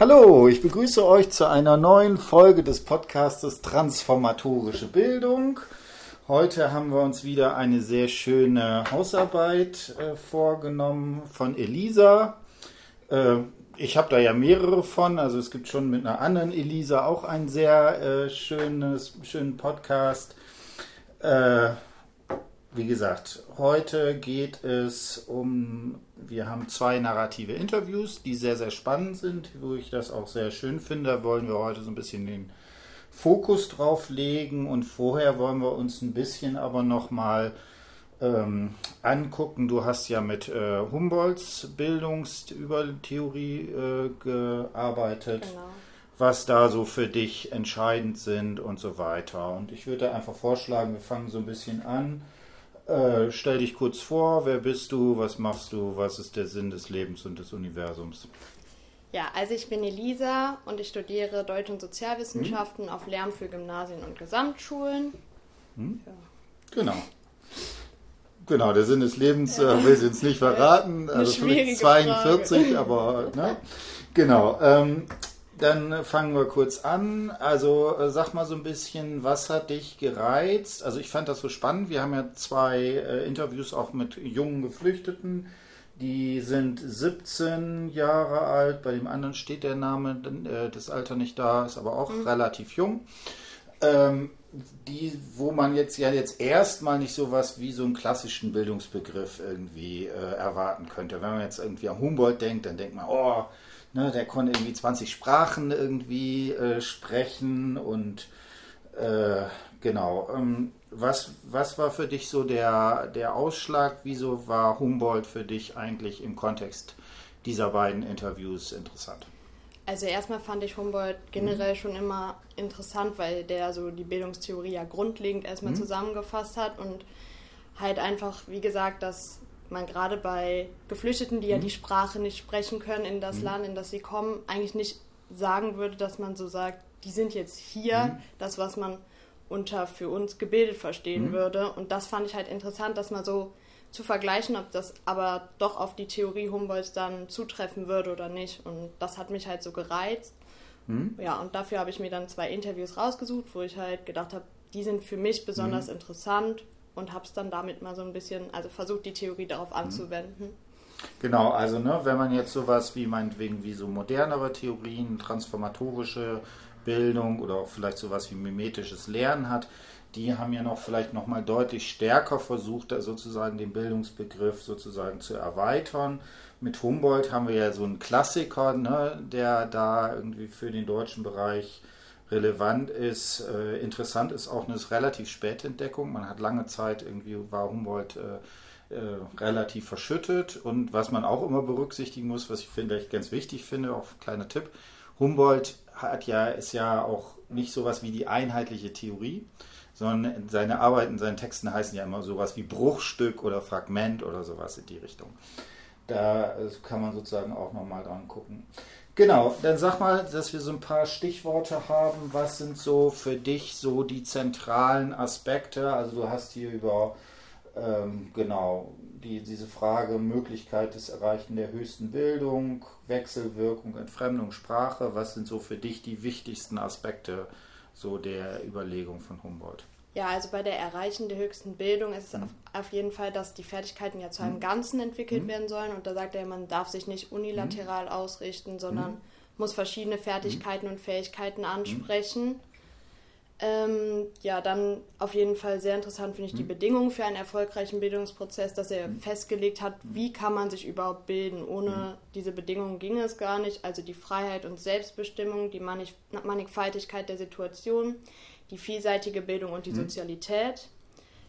Hallo, ich begrüße euch zu einer neuen Folge des Podcastes Transformatorische Bildung. Heute haben wir uns wieder eine sehr schöne Hausarbeit äh, vorgenommen von Elisa. Äh, ich habe da ja mehrere von, also es gibt schon mit einer anderen Elisa auch einen sehr äh, schönes, schönen Podcast. Wie gesagt, heute geht es um, wir haben zwei narrative Interviews, die sehr, sehr spannend sind, wo ich das auch sehr schön finde. Da wollen wir heute so ein bisschen den Fokus drauf legen und vorher wollen wir uns ein bisschen aber nochmal ähm, angucken. Du hast ja mit äh, Humboldts Bildungstheorie äh, gearbeitet. Genau was da so für dich entscheidend sind und so weiter. Und ich würde einfach vorschlagen, wir fangen so ein bisschen an äh, stell dich kurz vor, wer bist du, was machst du, was ist der Sinn des Lebens und des Universums? Ja, also ich bin Elisa und ich studiere Deutsch- und Sozialwissenschaften hm? auf Lehramt für Gymnasien und Gesamtschulen. Hm? Ja. Genau. Genau, der Sinn des Lebens äh, will sie uns nicht verraten. also vielleicht 42, Frage. aber ne? genau. Ähm, dann fangen wir kurz an. Also äh, sag mal so ein bisschen, was hat dich gereizt? Also ich fand das so spannend. Wir haben ja zwei äh, Interviews auch mit jungen Geflüchteten. Die sind 17 Jahre alt. Bei dem anderen steht der Name, äh, das Alter nicht da, ist aber auch mhm. relativ jung. Ähm, die, wo man jetzt ja jetzt erstmal nicht so was wie so einen klassischen Bildungsbegriff irgendwie äh, erwarten könnte. Wenn man jetzt irgendwie an Humboldt denkt, dann denkt man, oh, Ne, der konnte irgendwie 20 Sprachen irgendwie äh, sprechen und äh, genau. Ähm, was, was war für dich so der, der Ausschlag? Wieso war Humboldt für dich eigentlich im Kontext dieser beiden Interviews interessant? Also erstmal fand ich Humboldt generell mhm. schon immer interessant, weil der so die Bildungstheorie ja grundlegend erstmal mhm. zusammengefasst hat und halt einfach, wie gesagt, das man gerade bei Geflüchteten, die ja die mhm. Sprache nicht sprechen können in das mhm. Land, in das sie kommen, eigentlich nicht sagen würde, dass man so sagt, die sind jetzt hier, mhm. das, was man unter für uns gebildet verstehen mhm. würde. Und das fand ich halt interessant, dass man so zu vergleichen, ob das aber doch auf die Theorie Humboldts dann zutreffen würde oder nicht. Und das hat mich halt so gereizt. Mhm. Ja, und dafür habe ich mir dann zwei Interviews rausgesucht, wo ich halt gedacht habe, die sind für mich besonders mhm. interessant und habe es dann damit mal so ein bisschen, also versucht die Theorie darauf mhm. anzuwenden. Genau, also ne, wenn man jetzt sowas wie meinetwegen wie so modernere Theorien, transformatorische Bildung oder auch vielleicht sowas wie mimetisches Lernen hat, die haben ja noch vielleicht noch mal deutlich stärker versucht, sozusagen den Bildungsbegriff sozusagen zu erweitern. Mit Humboldt haben wir ja so einen Klassiker, ne, der da irgendwie für den deutschen Bereich relevant ist. Äh, interessant ist auch eine relativ späte Entdeckung. Man hat lange Zeit irgendwie war Humboldt äh, äh, relativ verschüttet und was man auch immer berücksichtigen muss, was ich finde ich ganz wichtig finde, auch kleiner Tipp. Humboldt hat ja ist ja auch nicht sowas wie die einheitliche Theorie, sondern seine Arbeiten, seine Texten heißen ja immer sowas wie Bruchstück oder Fragment oder sowas in die Richtung. Da äh, kann man sozusagen auch nochmal dran gucken. Genau, dann sag mal, dass wir so ein paar Stichworte haben. Was sind so für dich so die zentralen Aspekte? Also du hast hier über ähm, genau die, diese Frage Möglichkeit des Erreichen der höchsten Bildung, Wechselwirkung, Entfremdung, Sprache. Was sind so für dich die wichtigsten Aspekte so der Überlegung von Humboldt? Ja, also bei der Erreichen der höchsten Bildung ist es mhm. auf, auf, jeden Fall, dass die Fertigkeiten ja zu einem mhm. Ganzen entwickelt mhm. werden sollen. Und da sagt er, man darf sich nicht unilateral mhm. ausrichten, sondern mhm. muss verschiedene Fertigkeiten und Fähigkeiten ansprechen. Ähm, ja, dann auf jeden Fall sehr interessant finde ich die Bedingungen für einen erfolgreichen Bildungsprozess, dass er festgelegt hat, wie kann man sich überhaupt bilden. Ohne diese Bedingungen ging es gar nicht. Also die Freiheit und Selbstbestimmung, die Mannigfaltigkeit der Situation, die vielseitige Bildung und die mhm. Sozialität.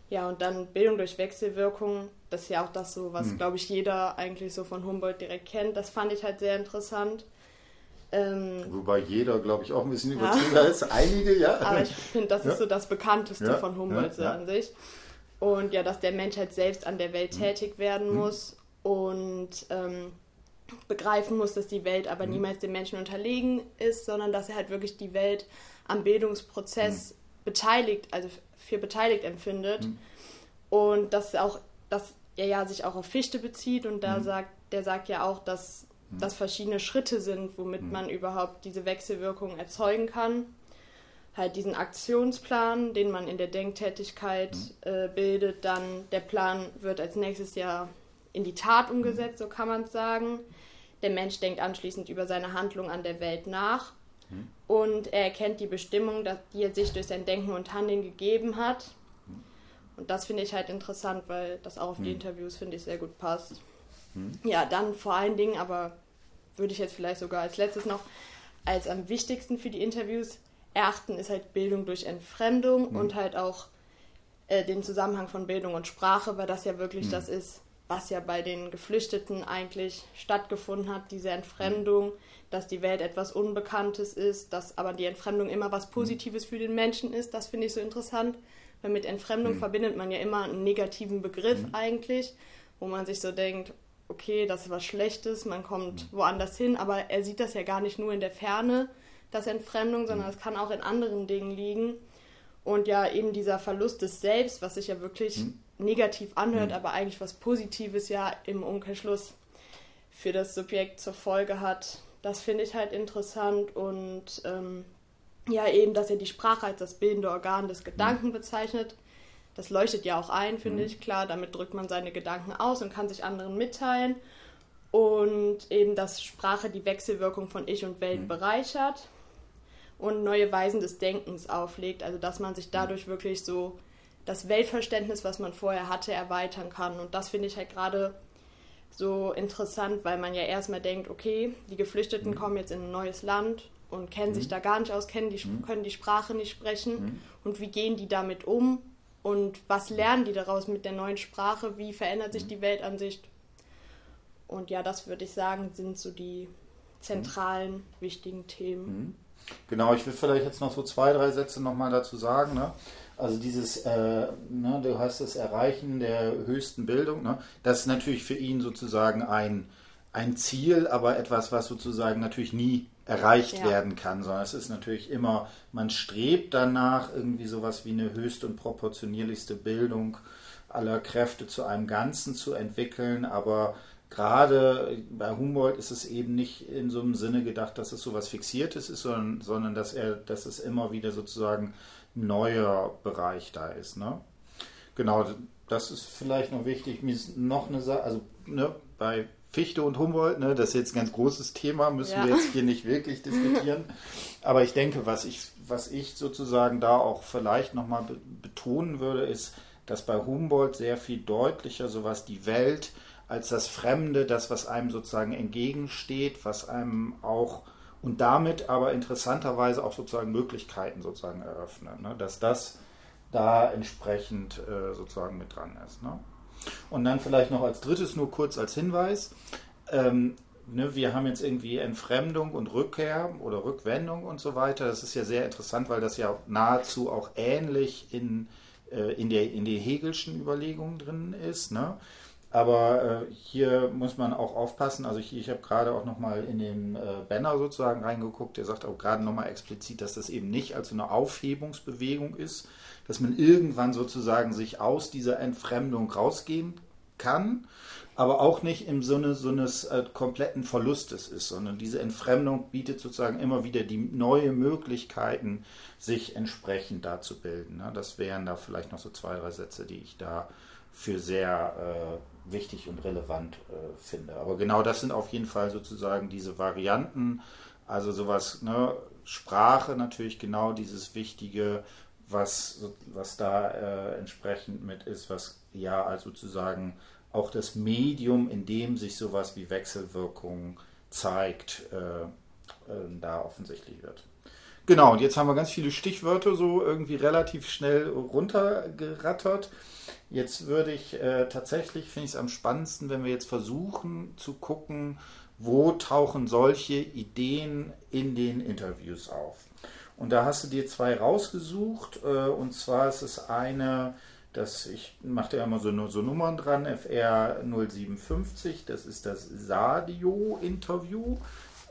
Ja, und dann Bildung durch Wechselwirkung, das ist ja auch das so, was, mhm. glaube ich, jeder eigentlich so von Humboldt direkt kennt. Das fand ich halt sehr interessant. Ähm, Wobei jeder, glaube ich, auch ein bisschen übertrieben ja. ist. Einige, ja. Aber ich finde, das ja. ist so das Bekannteste ja. von Humboldt so an sich. Und ja, dass der Mensch halt selbst an der Welt mhm. tätig werden mhm. muss und ähm, begreifen muss, dass die Welt aber mhm. niemals dem Menschen unterlegen ist, sondern dass er halt wirklich die Welt am Bildungsprozess mhm. beteiligt, also für beteiligt empfindet. Mhm. Und dass auch, dass er ja sich auch auf Fichte bezieht und da mhm. sagt, der sagt ja auch, dass mhm. das verschiedene Schritte sind, womit mhm. man überhaupt diese Wechselwirkung erzeugen kann. Halt diesen Aktionsplan, den man in der Denktätigkeit äh, bildet, dann der Plan wird als nächstes Jahr in die Tat umgesetzt, so kann man es sagen. Der Mensch denkt anschließend über seine Handlung an der Welt nach mhm. und er erkennt die Bestimmung, die er sich durch sein Denken und Handeln gegeben hat. Mhm. Und das finde ich halt interessant, weil das auch auf die mhm. Interviews, finde ich, sehr gut passt. Mhm. Ja, dann vor allen Dingen, aber würde ich jetzt vielleicht sogar als letztes noch als am wichtigsten für die Interviews erachten, ist halt Bildung durch Entfremdung mhm. und halt auch äh, den Zusammenhang von Bildung und Sprache, weil das ja wirklich das ist, was ja bei den Geflüchteten eigentlich stattgefunden hat, diese Entfremdung, dass die Welt etwas Unbekanntes ist, dass aber die Entfremdung immer was Positives für den Menschen ist, das finde ich so interessant, weil mit Entfremdung mhm. verbindet man ja immer einen negativen Begriff mhm. eigentlich, wo man sich so denkt, okay, das ist was Schlechtes, man kommt mhm. woanders hin, aber er sieht das ja gar nicht nur in der Ferne, das Entfremdung, sondern es kann auch in anderen Dingen liegen. Und ja, eben dieser Verlust des Selbst, was sich ja wirklich mhm negativ anhört, mhm. aber eigentlich was Positives ja im Umkehrschluss für das Subjekt zur Folge hat. Das finde ich halt interessant und ähm, ja, eben, dass er die Sprache als das bildende Organ des Gedanken mhm. bezeichnet. Das leuchtet ja auch ein, finde mhm. ich, klar. Damit drückt man seine Gedanken aus und kann sich anderen mitteilen. Und eben, dass Sprache die Wechselwirkung von Ich und Welt mhm. bereichert und neue Weisen des Denkens auflegt. Also, dass man sich dadurch wirklich so das Weltverständnis, was man vorher hatte, erweitern kann. Und das finde ich halt gerade so interessant, weil man ja erstmal denkt, okay, die Geflüchteten mhm. kommen jetzt in ein neues Land und kennen mhm. sich da gar nicht aus, kennen die, mhm. können die Sprache nicht sprechen. Mhm. Und wie gehen die damit um? Und was lernen die daraus mit der neuen Sprache? Wie verändert sich mhm. die Weltansicht? Und ja, das würde ich sagen, sind so die zentralen, wichtigen Themen. Mhm. Genau, ich will vielleicht jetzt noch so zwei, drei Sätze nochmal dazu sagen. Ne? Also dieses, äh, ne, du hast das Erreichen der höchsten Bildung, ne, das ist natürlich für ihn sozusagen ein, ein Ziel, aber etwas, was sozusagen natürlich nie erreicht ja. werden kann, sondern es ist natürlich immer, man strebt danach, irgendwie sowas wie eine höchste und proportionierlichste Bildung aller Kräfte zu einem Ganzen zu entwickeln, aber gerade bei Humboldt ist es eben nicht in so einem Sinne gedacht, dass es sowas Fixiertes ist, sondern, sondern dass er, dass es immer wieder sozusagen neuer Bereich da ist. Ne? Genau, das ist vielleicht noch wichtig. Mir ist noch eine Sache, also ne, bei Fichte und Humboldt, ne, das ist jetzt ein ganz großes Thema, müssen ja. wir jetzt hier nicht wirklich diskutieren. Aber ich denke, was ich, was ich sozusagen da auch vielleicht nochmal betonen würde, ist, dass bei Humboldt sehr viel deutlicher sowas die Welt als das Fremde, das, was einem sozusagen entgegensteht, was einem auch und damit aber interessanterweise auch sozusagen Möglichkeiten sozusagen eröffnen, ne? dass das da entsprechend äh, sozusagen mit dran ist. Ne? Und dann vielleicht noch als drittes nur kurz als Hinweis. Ähm, ne, wir haben jetzt irgendwie Entfremdung und Rückkehr oder Rückwendung und so weiter. Das ist ja sehr interessant, weil das ja nahezu auch ähnlich in, äh, in, der, in den Hegelschen Überlegungen drin ist. Ne? Aber äh, hier muss man auch aufpassen. Also ich, ich habe gerade auch nochmal in den äh, Banner sozusagen reingeguckt. Der sagt auch gerade nochmal explizit, dass das eben nicht als so eine Aufhebungsbewegung ist, dass man irgendwann sozusagen sich aus dieser Entfremdung rausgehen kann, aber auch nicht im Sinne so eines äh, kompletten Verlustes ist, sondern diese Entfremdung bietet sozusagen immer wieder die neue Möglichkeiten, sich entsprechend da zu bilden. Ne? Das wären da vielleicht noch so zwei, drei Sätze, die ich da für sehr äh, wichtig und relevant äh, finde. Aber genau das sind auf jeden Fall sozusagen diese Varianten, also sowas, ne, Sprache natürlich genau dieses Wichtige, was, was da äh, entsprechend mit ist, was ja also sozusagen auch das Medium, in dem sich sowas wie Wechselwirkung zeigt, äh, äh, da offensichtlich wird. Genau, und jetzt haben wir ganz viele Stichwörter so irgendwie relativ schnell runtergerattert. Jetzt würde ich äh, tatsächlich, finde ich es am spannendsten, wenn wir jetzt versuchen zu gucken, wo tauchen solche Ideen in den Interviews auf. Und da hast du dir zwei rausgesucht. Äh, und zwar ist es eine, das, ich mache ja immer so, so Nummern dran, FR 057, das ist das Sadio-Interview.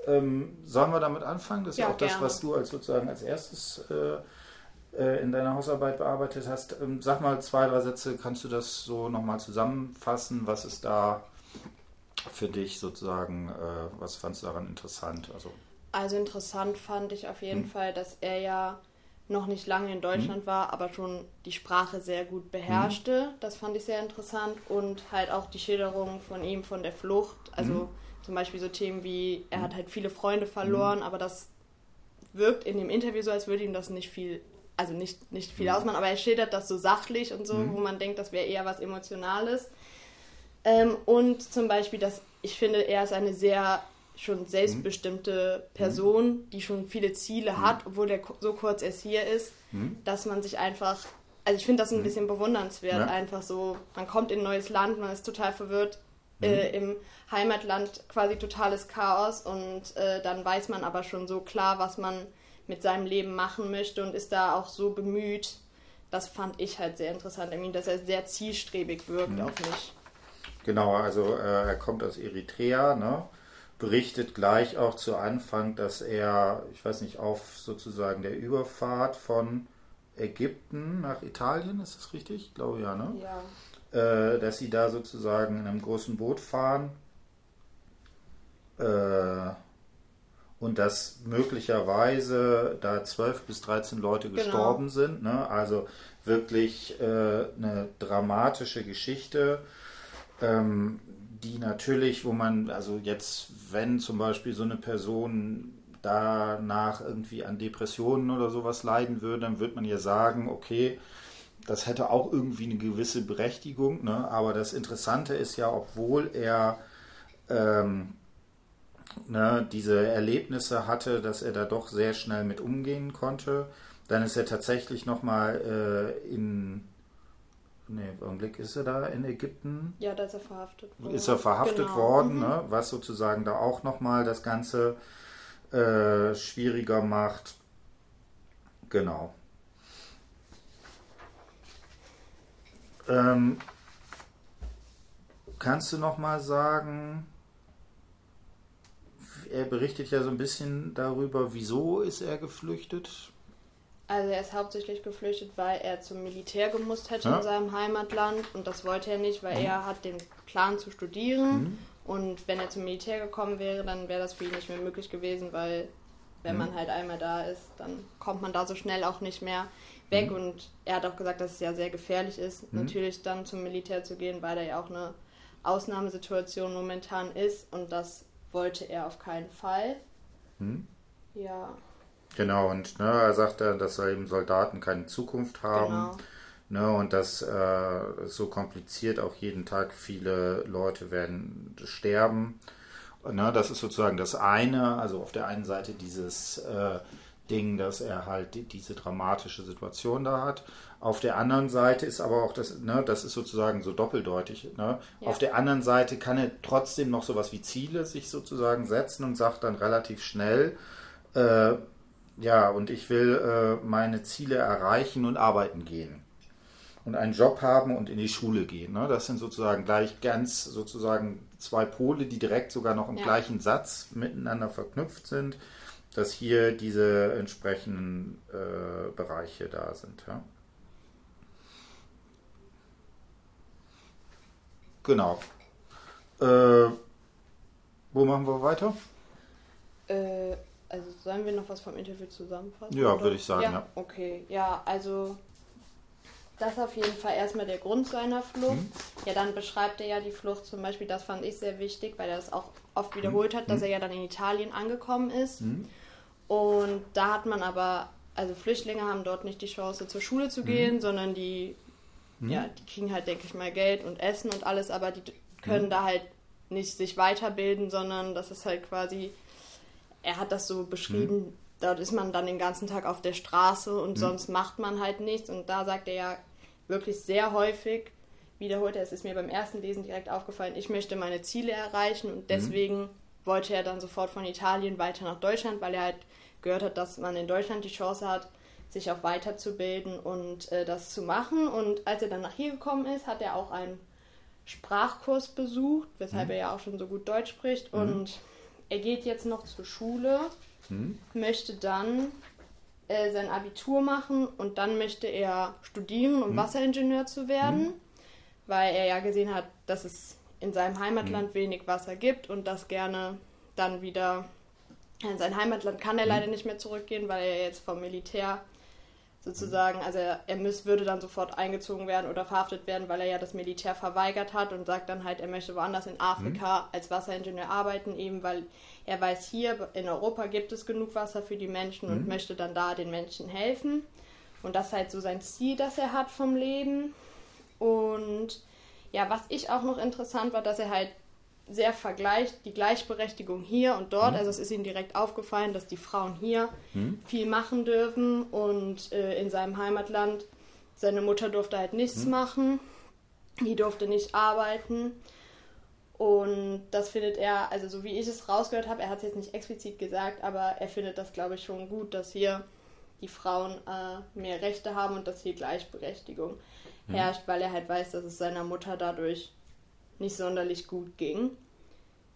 Ähm, sollen wir damit anfangen? Das ist ja, auch gerne. das, was du als sozusagen als erstes äh, äh, in deiner Hausarbeit bearbeitet hast. Ähm, sag mal zwei, drei Sätze, kannst du das so nochmal zusammenfassen? Was ist da für dich sozusagen, äh, was fandst du daran interessant? Also, also interessant fand ich auf jeden hm. Fall, dass er ja noch nicht lange in Deutschland hm. war, aber schon die Sprache sehr gut beherrschte. Hm. Das fand ich sehr interessant und halt auch die Schilderung von ihm von der Flucht. Also hm. Zum Beispiel so Themen wie, er hat halt viele Freunde verloren, hm. aber das wirkt in dem Interview so, als würde ihm das nicht viel, also nicht, nicht viel ausmachen, aber er schildert das so sachlich und so, wo man denkt, das wäre eher was Emotionales. Ähm, und zum Beispiel, dass ich finde, er ist eine sehr schon selbstbestimmte mhm. Person, die schon viele Ziele mhm. hat, obwohl er so kurz erst hier ist, mhm. dass man sich einfach, also ich finde das ein mhm. bisschen bewundernswert, ja. einfach so, man kommt in ein neues Land, man ist total verwirrt, mhm. Äh, im Heimatland quasi totales Chaos und äh, dann weiß man aber schon so klar, was man mit seinem Leben machen möchte und ist da auch so bemüht. Das fand ich halt sehr interessant, dass er sehr zielstrebig wirkt mhm. auf mich. Genau, also äh, er kommt aus Eritrea, ne? berichtet gleich auch zu Anfang, dass er, ich weiß nicht, auf sozusagen der Überfahrt von Ägypten nach Italien, ist das richtig? Ich glaube ja, ne? Ja. Äh, dass sie da sozusagen in einem großen Boot fahren äh, und dass möglicherweise da 12 bis 13 Leute genau. gestorben sind. Ne? Also wirklich äh, eine dramatische Geschichte ähm, die natürlich, wo man, also jetzt, wenn zum Beispiel so eine Person danach irgendwie an Depressionen oder sowas leiden würde, dann würde man ja sagen, okay, das hätte auch irgendwie eine gewisse Berechtigung, ne? aber das Interessante ist ja, obwohl er ähm, ne, diese Erlebnisse hatte, dass er da doch sehr schnell mit umgehen konnte, dann ist er tatsächlich nochmal äh, in Nee, im Augenblick ist er da in Ägypten. Ja, da ist er verhaftet worden. Ist er verhaftet genau. worden, mhm. ne? was sozusagen da auch nochmal das Ganze äh, schwieriger macht. Genau. Ähm, kannst du nochmal sagen, er berichtet ja so ein bisschen darüber, wieso ist er geflüchtet? Also er ist hauptsächlich geflüchtet, weil er zum Militär gemusst hätte ja. in seinem Heimatland und das wollte er nicht, weil mhm. er hat den Plan zu studieren mhm. und wenn er zum Militär gekommen wäre, dann wäre das für ihn nicht mehr möglich gewesen, weil wenn mhm. man halt einmal da ist, dann kommt man da so schnell auch nicht mehr weg mhm. und er hat auch gesagt, dass es ja sehr gefährlich ist, mhm. natürlich dann zum Militär zu gehen, weil da ja auch eine Ausnahmesituation momentan ist und das wollte er auf keinen Fall. Mhm. Ja. Genau, und ne, er sagt ja, dass eben Soldaten keine Zukunft haben. Genau. Ne, und dass äh, so kompliziert auch jeden Tag viele Leute werden sterben. Ne, das ist sozusagen das eine, also auf der einen Seite dieses äh, Ding, dass er halt die, diese dramatische Situation da hat. Auf der anderen Seite ist aber auch das, ne, das ist sozusagen so doppeldeutig. Ne? Ja. Auf der anderen Seite kann er trotzdem noch sowas wie Ziele sich sozusagen setzen und sagt dann relativ schnell, äh, ja, und ich will äh, meine Ziele erreichen und arbeiten gehen. Und einen Job haben und in die Schule gehen. Ne? Das sind sozusagen gleich ganz sozusagen zwei Pole, die direkt sogar noch im ja. gleichen Satz miteinander verknüpft sind, dass hier diese entsprechenden äh, Bereiche da sind. Ja? Genau. Äh, wo machen wir weiter? Äh, also sollen wir noch was vom Interview zusammenfassen? Ja, würde ich sagen, ja, ja. Okay, ja, also das ist auf jeden Fall erstmal der Grund seiner Flucht. Mhm. Ja, dann beschreibt er ja die Flucht zum Beispiel, das fand ich sehr wichtig, weil er das auch oft wiederholt mhm. hat, dass mhm. er ja dann in Italien angekommen ist. Mhm. Und da hat man aber, also Flüchtlinge haben dort nicht die Chance zur Schule zu gehen, mhm. sondern die, mhm. ja, die kriegen halt, denke ich mal, Geld und Essen und alles, aber die können da halt nicht sich weiterbilden, sondern das ist halt quasi er hat das so beschrieben, mhm. dort ist man dann den ganzen Tag auf der Straße und mhm. sonst macht man halt nichts. Und da sagt er ja wirklich sehr häufig, wiederholt er, es ist mir beim ersten Lesen direkt aufgefallen, ich möchte meine Ziele erreichen und mhm. deswegen mhm. Wollte er dann sofort von Italien weiter nach Deutschland, weil er halt gehört hat, dass man in Deutschland die Chance hat, sich auch weiterzubilden und äh, das zu machen. Und als er dann nach hier gekommen ist, hat er auch einen Sprachkurs besucht, weshalb mhm. er ja auch schon so gut Deutsch spricht mhm. und er geht jetzt noch zur Schule, hm. möchte dann äh, sein Abitur machen und dann möchte er studieren, um hm. Wasseringenieur zu werden, hm. weil er ja gesehen hat, dass es in seinem Heimatland mhm. wenig Wasser gibt und das gerne dann wieder in sein Heimatland kann er mhm. leider nicht mehr zurückgehen, weil er jetzt vom Militär sozusagen, also er, er müß, würde dann sofort eingezogen werden oder verhaftet werden, weil er ja das Militär verweigert hat und sagt dann halt, er möchte woanders in Afrika mhm. als Wasseringenieur arbeiten, eben weil er weiß, hier in Europa gibt es genug Wasser für die Menschen mhm. und möchte dann da den Menschen helfen. Und das ist halt so sein Ziel, das er hat vom Leben. Und ja, was ich auch noch interessant war, dass er halt sehr vergleicht die Gleichberechtigung hier und dort. Mhm. Also es ist ihm direkt aufgefallen, dass die Frauen hier mhm. viel machen dürfen und äh, in seinem Heimatland seine Mutter durfte halt nichts mhm. machen, die durfte nicht arbeiten. Und das findet er, also so wie ich es rausgehört habe, er hat es jetzt nicht explizit gesagt, aber er findet das, glaube ich, schon gut, dass hier die Frauen äh, mehr Rechte haben und dass hier Gleichberechtigung mhm. herrscht, weil er halt weiß, dass es seiner Mutter dadurch nicht sonderlich gut ging.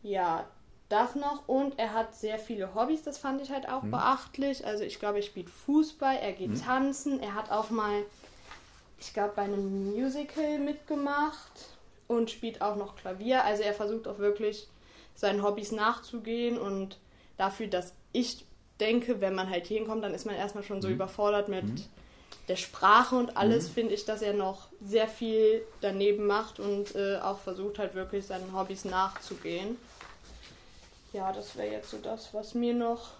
Ja, das noch und er hat sehr viele Hobbys, das fand ich halt auch mhm. beachtlich. Also ich glaube, er spielt Fußball, er geht mhm. tanzen, er hat auch mal, ich glaube, bei einem Musical mitgemacht und spielt auch noch Klavier. Also er versucht auch wirklich seinen Hobbys nachzugehen und dafür, dass ich denke, wenn man halt hier hinkommt, dann ist man erstmal schon so mhm. überfordert mit mhm der Sprache und alles mhm. finde ich, dass er noch sehr viel daneben macht und äh, auch versucht halt wirklich seinen Hobbys nachzugehen. Ja, das wäre jetzt so das, was mir noch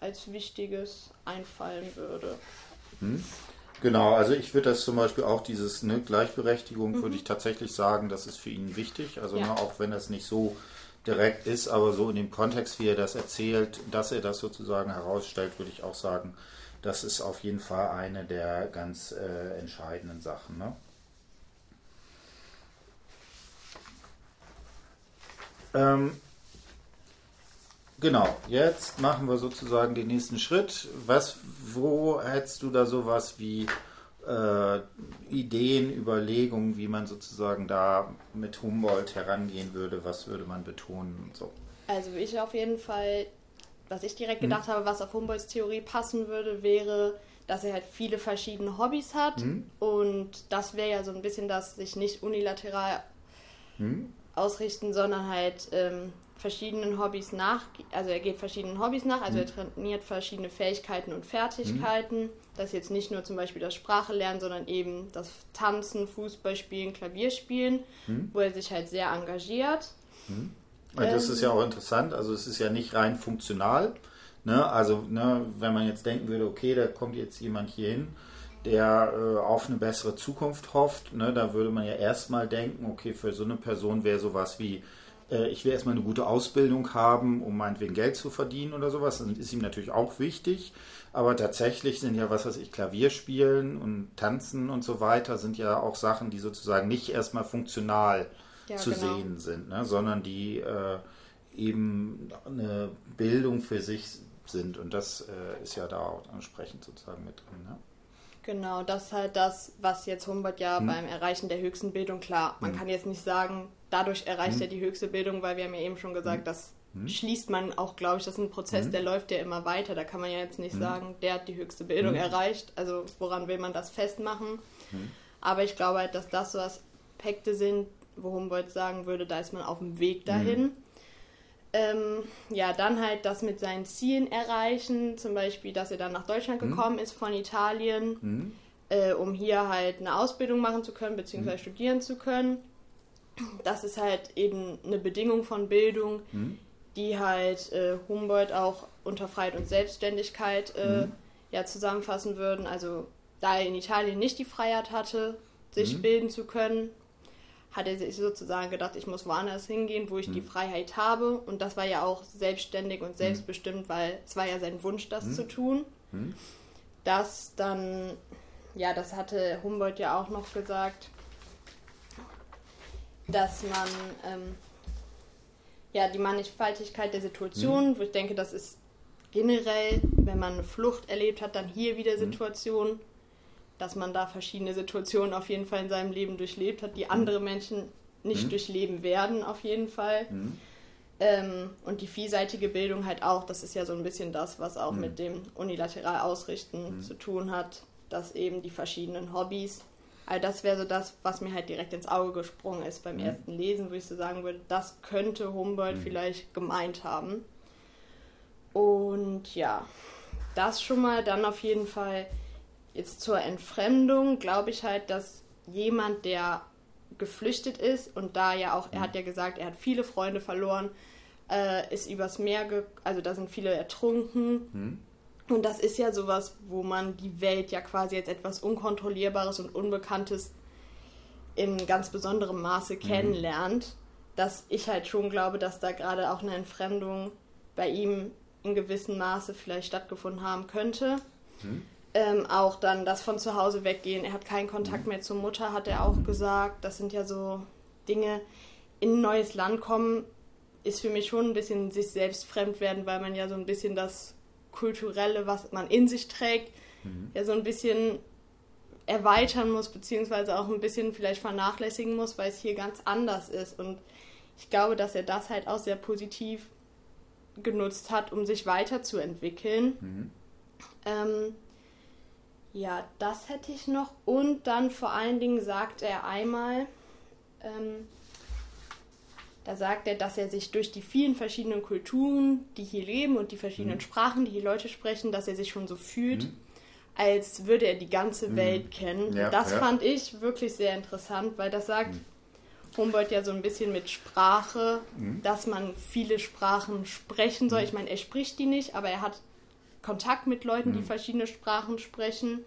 als Wichtiges einfallen würde. Mhm. Genau, also ich würde das zum Beispiel auch dieses ne, Gleichberechtigung, mhm. würde ich tatsächlich sagen, das ist für ihn wichtig. Also ja. ne, auch wenn das nicht so direkt ist, aber so in dem Kontext, wie er das erzählt, dass er das sozusagen herausstellt, würde ich auch sagen, das ist auf jeden Fall eine der ganz äh, entscheidenden Sachen. Ne? Ähm, genau, jetzt machen wir sozusagen den nächsten Schritt. Was, wo hättest du da sowas wie äh, Ideen, Überlegungen, wie man sozusagen da mit Humboldt herangehen würde? Was würde man betonen und so? Also ich auf jeden Fall was ich direkt gedacht mhm. habe, was auf Humboldts Theorie passen würde, wäre, dass er halt viele verschiedene Hobbys hat. Mhm. Und das wäre ja so ein bisschen das, sich nicht unilateral mhm. ausrichten, sondern halt ähm, verschiedenen Hobbys nach. Also er geht verschiedenen Hobbys nach, also er mhm. trainiert verschiedene Fähigkeiten und Fertigkeiten. Mhm. Das ist jetzt nicht nur zum Beispiel das Sprache lernen, sondern eben das Tanzen, Fußball spielen, Klavier spielen, wo er sich halt sehr engagiert. Das ist ja auch interessant. Also es ist ja nicht rein funktional. Ne? Also ne, wenn man jetzt denken würde, okay, da kommt jetzt jemand hier hin, der äh, auf eine bessere Zukunft hofft, ne? da würde man ja erstmal denken, okay, für so eine Person wäre sowas wie, äh, ich will erstmal eine gute Ausbildung haben, um meinetwegen Geld zu verdienen oder sowas. Das ist ihm natürlich auch wichtig. Aber tatsächlich sind ja, was weiß ich, Klavierspielen und Tanzen und so weiter, sind ja auch Sachen, die sozusagen nicht erstmal funktional sind ja, zu genau. sehen sind, ne? sondern die äh, eben eine Bildung für sich sind. Und das äh, ist ja da auch entsprechend sozusagen mit drin. Ne? Genau, das ist halt das, was jetzt Humboldt ja hm. beim Erreichen der höchsten Bildung, klar, man hm. kann jetzt nicht sagen, dadurch erreicht hm. er die höchste Bildung, weil wir haben ja eben schon gesagt, hm. das hm. schließt man auch, glaube ich, das ist ein Prozess, hm. der läuft ja immer weiter. Da kann man ja jetzt nicht sagen, der hat die höchste Bildung erreicht. Also woran will man das festmachen? Aber ich glaube halt, dass das so Aspekte sind, wo Humboldt sagen würde, da ist man auf dem Weg dahin. Mhm. Ähm, ja, dann halt das mit seinen Zielen erreichen, zum Beispiel, dass er dann nach Deutschland mhm. gekommen ist von Italien, mhm. äh, um hier halt eine Ausbildung machen zu können, beziehungsweise mhm. studieren zu können. Das ist halt eben eine Bedingung von Bildung, mhm. die halt äh, Humboldt auch unter Freiheit und Selbstständigkeit äh, mhm. ja zusammenfassen würden. Also da er in Italien nicht die Freiheit hatte, sich bilden zu können, hat er sich sozusagen gedacht, ich muss woanders hingehen, wo ich mhm. die Freiheit habe. Und das war ja auch selbstständig und mhm. selbstbestimmt, weil es war ja sein Wunsch, das mhm. zu tun. Mhm. Das dann, ja, das hatte Humboldt ja auch noch gesagt, dass man, ähm, ja, die Mannigfaltigkeit der Situationen, mhm. wo ich denke, das ist generell, wenn man eine Flucht erlebt hat, dann hier wieder. Situationen, dass man da verschiedene Situationen auf jeden Fall in seinem Leben durchlebt hat, die mhm. andere Menschen nicht mhm. durchleben werden, auf jeden Fall. Mhm. Ähm, und die vielseitige Bildung halt auch, das ist ja so ein bisschen das, was auch mhm. mit dem unilateral Ausrichten mhm. zu tun hat, dass eben die verschiedenen Hobbys Also das wäre so das, was mir halt direkt ins Auge gesprungen ist beim mhm. ersten Lesen, wo ich so sagen würde, das könnte Humboldt mhm. vielleicht gemeint haben. Und ja, das schon mal dann auf jeden Fall jetzt zur Entfremdung, glaube ich halt, dass jemand, der geflüchtet ist und da ja auch, er mhm. hat ja gesagt, er hat viele Freunde verloren, äh, ist übers Meer, also da sind viele ertrunken. Mhm. Und das ist ja sowas, wo man die Welt ja quasi als etwas Unkontrollierbares und Unbekanntes in ganz besonderem Maße mhm. kennenlernt, dass ich halt schon glaube, dass da gerade auch eine Entfremdung bei ihm in gewissem Maße vielleicht stattgefunden haben könnte. Mhm. Ähm, auch dann das von zu Hause weggehen. Er hat keinen Kontakt mhm. mehr zur Mutter, hat er auch gesagt. Das sind ja so Dinge, in ein neues Land kommen, ist für mich schon ein bisschen sich selbst fremd werden, weil man ja so ein bisschen das Kulturelle, was man in sich trägt, mhm. ja so ein bisschen erweitern muss, beziehungsweise auch ein bisschen vielleicht vernachlässigen muss, weil es hier ganz anders ist. Und ich glaube, dass er das halt auch sehr positiv genutzt hat, um sich weiterzuentwickeln. Mhm. Ähm, ja, das hätte ich noch. Und dann vor allen Dingen sagt er einmal, ähm, da sagt er, dass er sich durch die vielen verschiedenen Kulturen, die hier leben und die verschiedenen mhm. Sprachen, die hier Leute sprechen, dass er sich schon so fühlt, mhm. als würde er die ganze mhm. Welt kennen. Ja, das ja. fand ich wirklich sehr interessant, weil das sagt mhm. Humboldt ja so ein bisschen mit Sprache, mhm. dass man viele Sprachen sprechen soll. Mhm. Ich meine, er spricht die nicht, aber er hat Kontakt mit Leuten, die verschiedene Sprachen sprechen.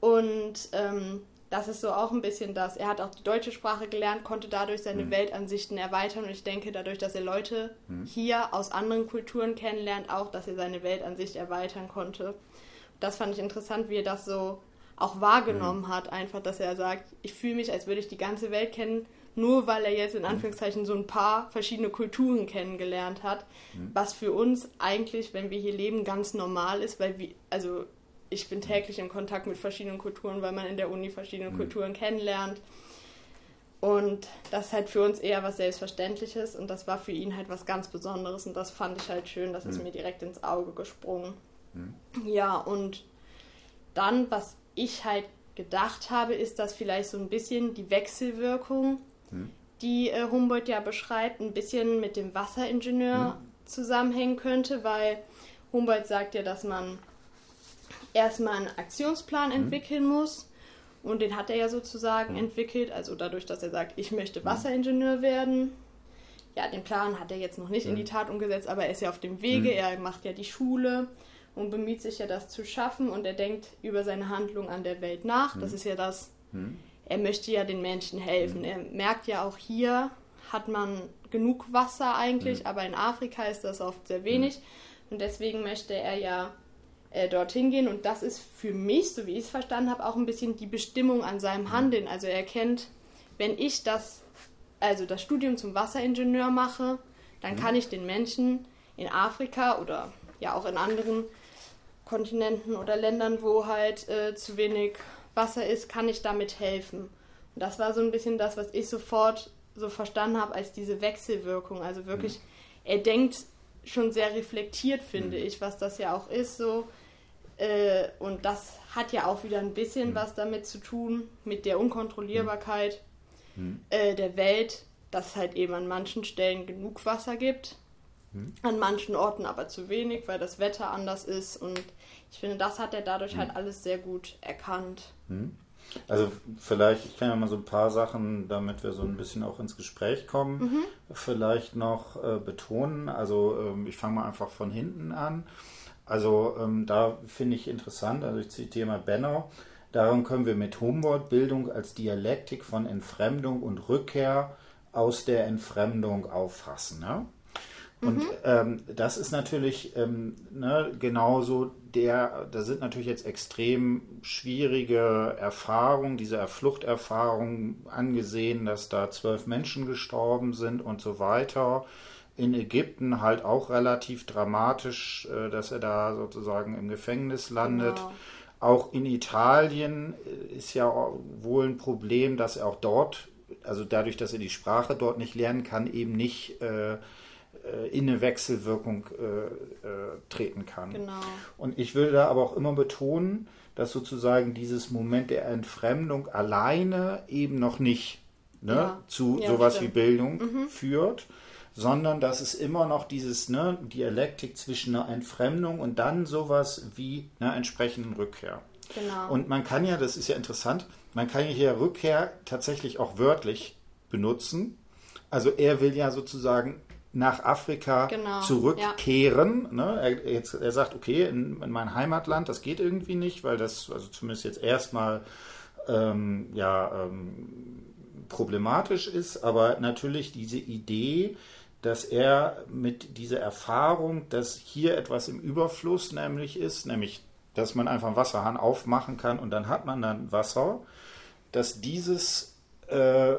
Und ähm, das ist so auch ein bisschen das. Er hat auch die deutsche Sprache gelernt, konnte dadurch seine mhm. Weltansichten erweitern und ich denke, dadurch, dass er Leute mhm. hier aus anderen Kulturen kennenlernt, auch, dass er seine Weltansicht erweitern konnte. Das fand ich interessant, wie er das so auch wahrgenommen mhm. hat, einfach, dass er sagt, ich fühle mich, als würde ich die ganze Welt kennen, nur weil er jetzt in mhm. Anführungszeichen so ein paar verschiedene Kulturen kennengelernt hat, mhm. was für uns eigentlich, wenn wir hier leben, ganz normal ist, weil wir, also ich bin täglich in Kontakt mit verschiedenen Kulturen, weil man in der Uni verschiedene mhm. Kulturen kennenlernt. Und das ist halt für uns eher was Selbstverständliches und das war für ihn halt was ganz Besonderes und das fand ich halt schön, das mhm. ist mir direkt ins Auge gesprungen. Mhm. Ja, und dann, was ich halt gedacht habe, ist, dass vielleicht so ein bisschen die Wechselwirkung, die äh, Humboldt ja beschreibt, ein bisschen mit dem Wasseringenieur mhm. zusammenhängen könnte, weil Humboldt sagt ja, dass man erstmal einen Aktionsplan mhm. entwickeln muss. Und den hat er ja sozusagen mhm. entwickelt, also dadurch, dass er sagt, ich möchte mhm. Wasseringenieur werden. Ja, den Plan hat er jetzt noch nicht in die. Tat umgesetzt, aber er ist ja auf dem Wege, er macht ja die Schule und bemüht sich ja, das zu schaffen und er denkt über seine Handlung an der Welt nach. Das ist ja das, er möchte ja den Menschen helfen. Er merkt ja auch hier hat man genug Wasser eigentlich, aber in Afrika ist das oft sehr wenig und deswegen möchte er ja äh, dorthin gehen. Und das ist für mich, so wie ich es verstanden habe, auch ein bisschen die Bestimmung an seinem mhm. Handeln. Also er erkennt, wenn ich das, also das Studium zum Wasseringenieur mache, dann mhm. kann ich den Menschen in Afrika oder ja auch in anderen Kontinenten oder Ländern, wo halt äh, zu wenig Wasser ist, kann ich damit helfen. Und das war so ein bisschen das, was ich sofort so verstanden habe als diese Wechselwirkung. Also wirklich, mhm. er denkt schon sehr reflektiert, finde mhm. ich, was das ja auch ist. So, äh, und das hat ja auch wieder ein bisschen mhm. was damit zu tun, mit der Unkontrollierbarkeit mhm. äh, der Welt, dass es halt eben an manchen Stellen genug Wasser gibt, mhm. an manchen Orten aber zu wenig, weil das Wetter anders ist. Und ich finde, das hat er dadurch halt alles sehr gut erkannt. Mhm. Also vielleicht, ich kann ja mal so ein paar Sachen, damit wir so ein bisschen auch ins Gespräch kommen, mhm. vielleicht noch äh, betonen. Also ähm, ich fange mal einfach von hinten an. Also ähm, da finde ich interessant, also ich zitiere mal Benner, darum können wir mit Humboldt Bildung als Dialektik von Entfremdung und Rückkehr aus der Entfremdung auffassen. Ne? Und mhm. ähm, das ist natürlich ähm, ne, genauso der, da sind natürlich jetzt extrem schwierige Erfahrungen, diese Fluchterfahrungen angesehen, dass da zwölf Menschen gestorben sind und so weiter in Ägypten halt auch relativ dramatisch, äh, dass er da sozusagen im Gefängnis landet. Genau. Auch in Italien äh, ist ja wohl ein Problem, dass er auch dort, also dadurch, dass er die Sprache dort nicht lernen kann, eben nicht äh, äh, in eine Wechselwirkung äh, äh, treten kann. Genau. Und ich will da aber auch immer betonen, dass sozusagen dieses Moment der Entfremdung alleine eben noch nicht ne, Ja. zu Ja, sowas stimmt. wie Bildung führt, sondern dass es immer noch dieses ne, Dialektik zwischen einer Entfremdung und dann sowas wie einer entsprechenden Rückkehr. Genau. Und man kann ja, das ist ja interessant, man kann ja hier Rückkehr tatsächlich auch wörtlich benutzen. Also er will ja sozusagen nach Afrika Genau, zurückkehren. Ne? Er, jetzt, er sagt, okay, in, in mein Heimatland, das geht irgendwie nicht, weil das, also zumindest jetzt erstmal ähm, ja, ähm, problematisch ist, aber natürlich diese Idee, dass er mit dieser Erfahrung, dass hier etwas im Überfluss nämlich ist, nämlich dass man einfach einen Wasserhahn aufmachen kann und dann hat man dann Wasser, dass dieses, äh,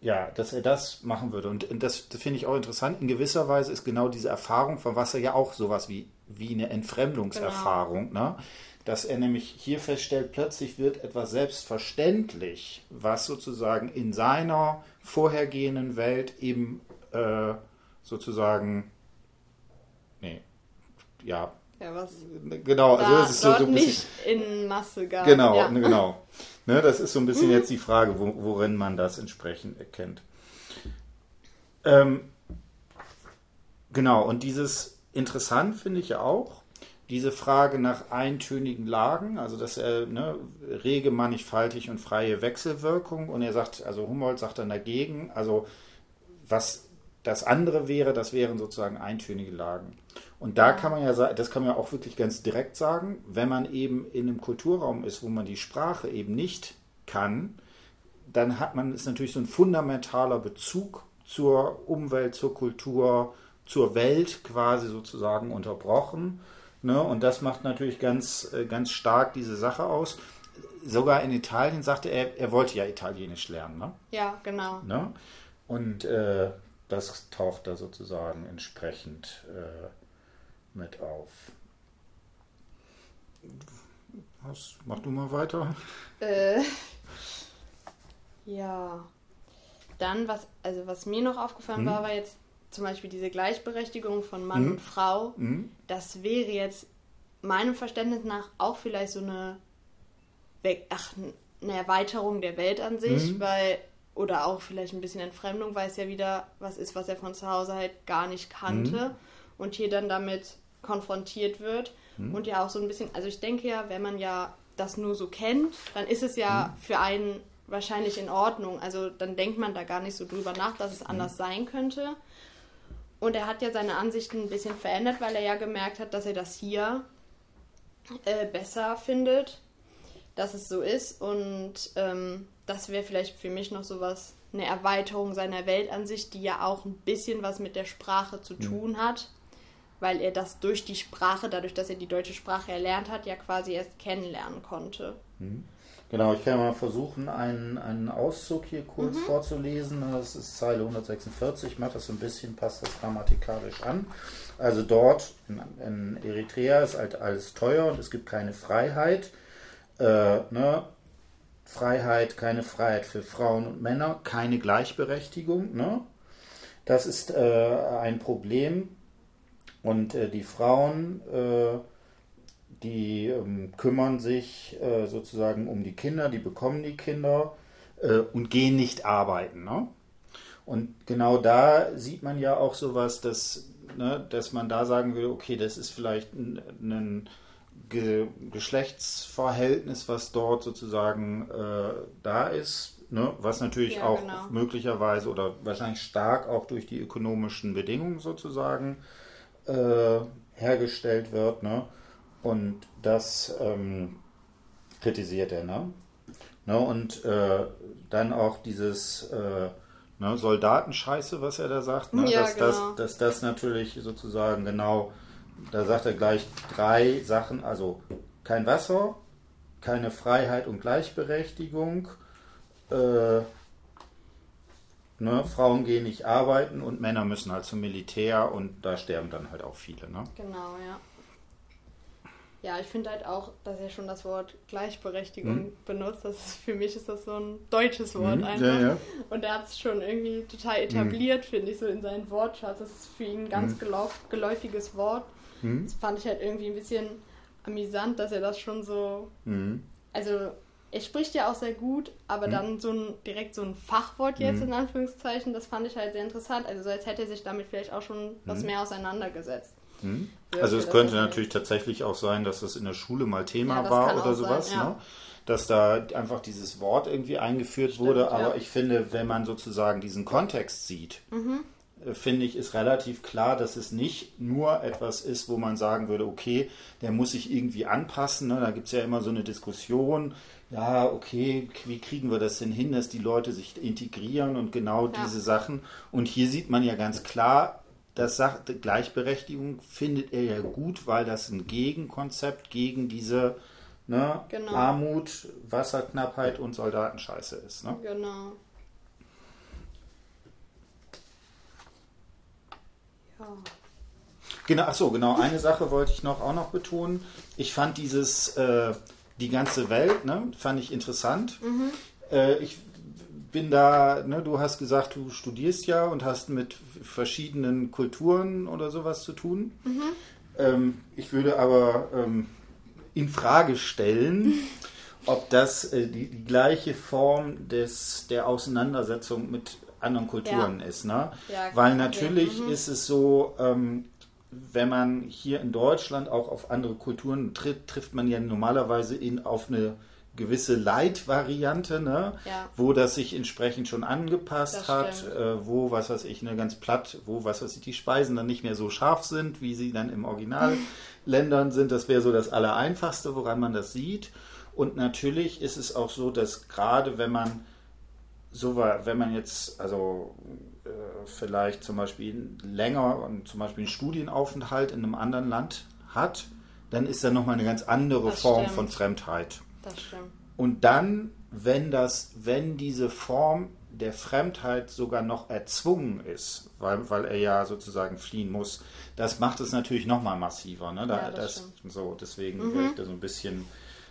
ja, dass er das machen würde. Und das, das finde ich auch interessant. In gewisser Weise ist genau diese Erfahrung von Wasser ja auch sowas wie, wie eine Entfremdungserfahrung. Ne? Dass er nämlich hier feststellt, plötzlich wird etwas selbstverständlich, was sozusagen in seiner vorhergehenden Welt eben äh, sozusagen, nee, ja, ja, was genau, also da das ist so, so ein bisschen. nicht in Masse gab. Genau, ja. ne, genau. Ne, das ist so ein bisschen jetzt die Frage, wo, worin man das entsprechend erkennt. Ähm, genau, und dieses interessant finde ich ja auch, diese Frage nach eintönigen Lagen, also dass er ne, rege, mannigfaltig und freie Wechselwirkung und er sagt, also Humboldt sagt dann dagegen, also was das andere wäre, das wären sozusagen eintönige Lagen. Und da kann man ja sagen, das kann man ja auch wirklich ganz direkt sagen, wenn man eben in einem Kulturraum ist, wo man die Sprache eben nicht kann, dann hat man ist natürlich so ein fundamentaler Bezug zur Umwelt, zur Kultur, zur Welt quasi sozusagen unterbrochen. Ne? Und das macht natürlich ganz, äh, ganz stark diese Sache aus. Sogar in Italien sagte er, er wollte ja Italienisch lernen. Ne? ja, genau. Ne? Und äh, das taucht da sozusagen entsprechend äh, mit auf. Was, mach du mal weiter. Äh, ja. Dann, was, also was mir noch aufgefallen Mhm. war, war jetzt zum Beispiel diese Gleichberechtigung von Mann Mhm. und Frau. Mhm. Das wäre jetzt meinem Verständnis nach auch vielleicht so eine, We- ach, eine Erweiterung der Welt an sich, Mhm. weil, oder auch vielleicht ein bisschen Entfremdung, weil es ja wieder was ist, was er von zu Hause halt gar nicht kannte und hier dann damit konfrontiert wird. Und ja auch so ein bisschen, also ich denke ja, wenn man ja das nur so kennt, dann ist es ja für einen wahrscheinlich in Ordnung. Also dann denkt man da gar nicht so drüber nach, dass es anders sein könnte. Und er hat ja seine Ansichten ein bisschen verändert, weil er ja gemerkt hat, dass er das hier äh, besser findet, dass es so ist. Und ähm, das wäre vielleicht für mich noch sowas, eine Erweiterung seiner Weltansicht, die ja auch ein bisschen was mit der Sprache zu tun hat, weil er das durch die Sprache, dadurch, dass er die deutsche Sprache erlernt hat, ja quasi erst kennenlernen konnte. Genau, ich kann mal versuchen, einen, einen Auszug hier kurz Mhm. vorzulesen. Das ist Zeile 146, ich mache das so ein bisschen, passt das grammatikalisch an. Also dort in, in Eritrea ist halt alles teuer und es gibt keine Freiheit. Äh, ne? Freiheit, keine Freiheit für Frauen und Männer, keine Gleichberechtigung. Ne? Das ist äh, ein Problem. Und äh, die Frauen, äh, die ähm, kümmern sich äh, sozusagen um die Kinder, die bekommen die Kinder äh, und gehen nicht arbeiten. Ne? Und genau da sieht man ja auch sowas, dass, ne, dass man da sagen will, okay, das ist vielleicht ein, ein Ge Geschlechtsverhältnis, was dort sozusagen äh, da ist, ne? was natürlich Ja, auch genau. möglicherweise oder wahrscheinlich stark auch durch die ökonomischen Bedingungen sozusagen äh, hergestellt wird. Ne? Und das ähm, kritisiert er. Ne? Ne? Und äh, dann auch dieses äh, ne, Soldatenscheiße, was er da sagt, ne? Ja, dass, genau. das, dass das natürlich sozusagen genau, da sagt er gleich drei Sachen, also kein Wasser, keine Freiheit und Gleichberechtigung, äh, ne, Frauen gehen nicht arbeiten und Männer müssen halt zum Militär und da sterben dann halt auch viele. Ne? Genau, ja. Ja, ich finde halt auch, dass er schon das Wort Gleichberechtigung mhm. benutzt. Das ist, für mich ist das so ein deutsches Wort mhm. einfach. Ja, ja. Und er hat es schon irgendwie total etabliert, mhm. finde ich, so in seinen Wortschatz. Das ist für ihn ein ganz mhm. geläufiges Wort. Mhm. Das fand ich halt irgendwie ein bisschen amüsant, dass er das schon so. Mhm. Also, er spricht ja auch sehr gut, aber dann so ein direkt so ein Fachwort jetzt in Anführungszeichen, das fand ich halt sehr interessant. Also, so als hätte er sich damit vielleicht auch schon was mehr auseinandergesetzt. Hm? Also es könnte natürlich tatsächlich auch sein, dass das in der Schule mal Thema ja, war oder sowas, sein, ja. ne? dass da einfach dieses Wort irgendwie eingeführt Stimmt, wurde. Aber ja. ich finde, wenn man sozusagen diesen Kontext sieht, mhm. Äh, finde ich, ist relativ klar, dass es nicht nur etwas ist, wo man sagen würde, okay, der muss sich irgendwie anpassen. Ne? Da gibt es ja immer so eine Diskussion, ja, okay, wie kriegen wir das denn hin, dass die Leute sich integrieren und genau diese Sachen. Und hier sieht man ja ganz klar, das sagt, Gleichberechtigung findet er ja gut, weil das ein Gegenkonzept gegen diese ne, genau. Armut, Wasserknappheit und Soldatenscheiße ist. Ne? Genau. Genau, ach so, genau. Eine Sache wollte ich noch auch noch betonen. Ich fand dieses äh, die ganze Welt, ne, fand ich interessant. Mhm. Äh, ich bin da, ne, du hast gesagt, du studierst ja und hast mit verschiedenen Kulturen oder sowas zu tun. Mhm. Ähm, ich würde aber ähm, in Frage stellen, ob das äh, die, die, gleiche Form des, der Auseinandersetzung mit anderen Kulturen ja. ist. Ne? Ja, Weil natürlich okay. mhm. ist es so, ähm, wenn man hier in Deutschland auch auf andere Kulturen tritt, trifft man ja normalerweise in, auf eine gewisse Light-Variante, ne? Ja. wo das sich entsprechend schon angepasst hat, äh, wo, was weiß ich, ne, ganz platt, wo, was weiß ich, die Speisen dann nicht mehr so scharf sind, wie sie dann im Originalländern sind. Das wäre so das Allereinfachste, woran man das sieht. Und natürlich ist es auch so, dass gerade wenn man so war, wenn man jetzt, also äh, vielleicht zum Beispiel länger und zum Beispiel einen Studienaufenthalt in einem anderen Land hat, dann ist da nochmal eine ganz andere das Form stimmt. von Fremdheit. Das stimmt. Und dann, wenn das, wenn diese Form der Fremdheit sogar noch erzwungen ist, weil, weil er ja sozusagen fliehen muss, das macht es natürlich nochmal massiver. Ne? Da, ja, das, das so, deswegen mhm. wäre ich da so ein bisschen.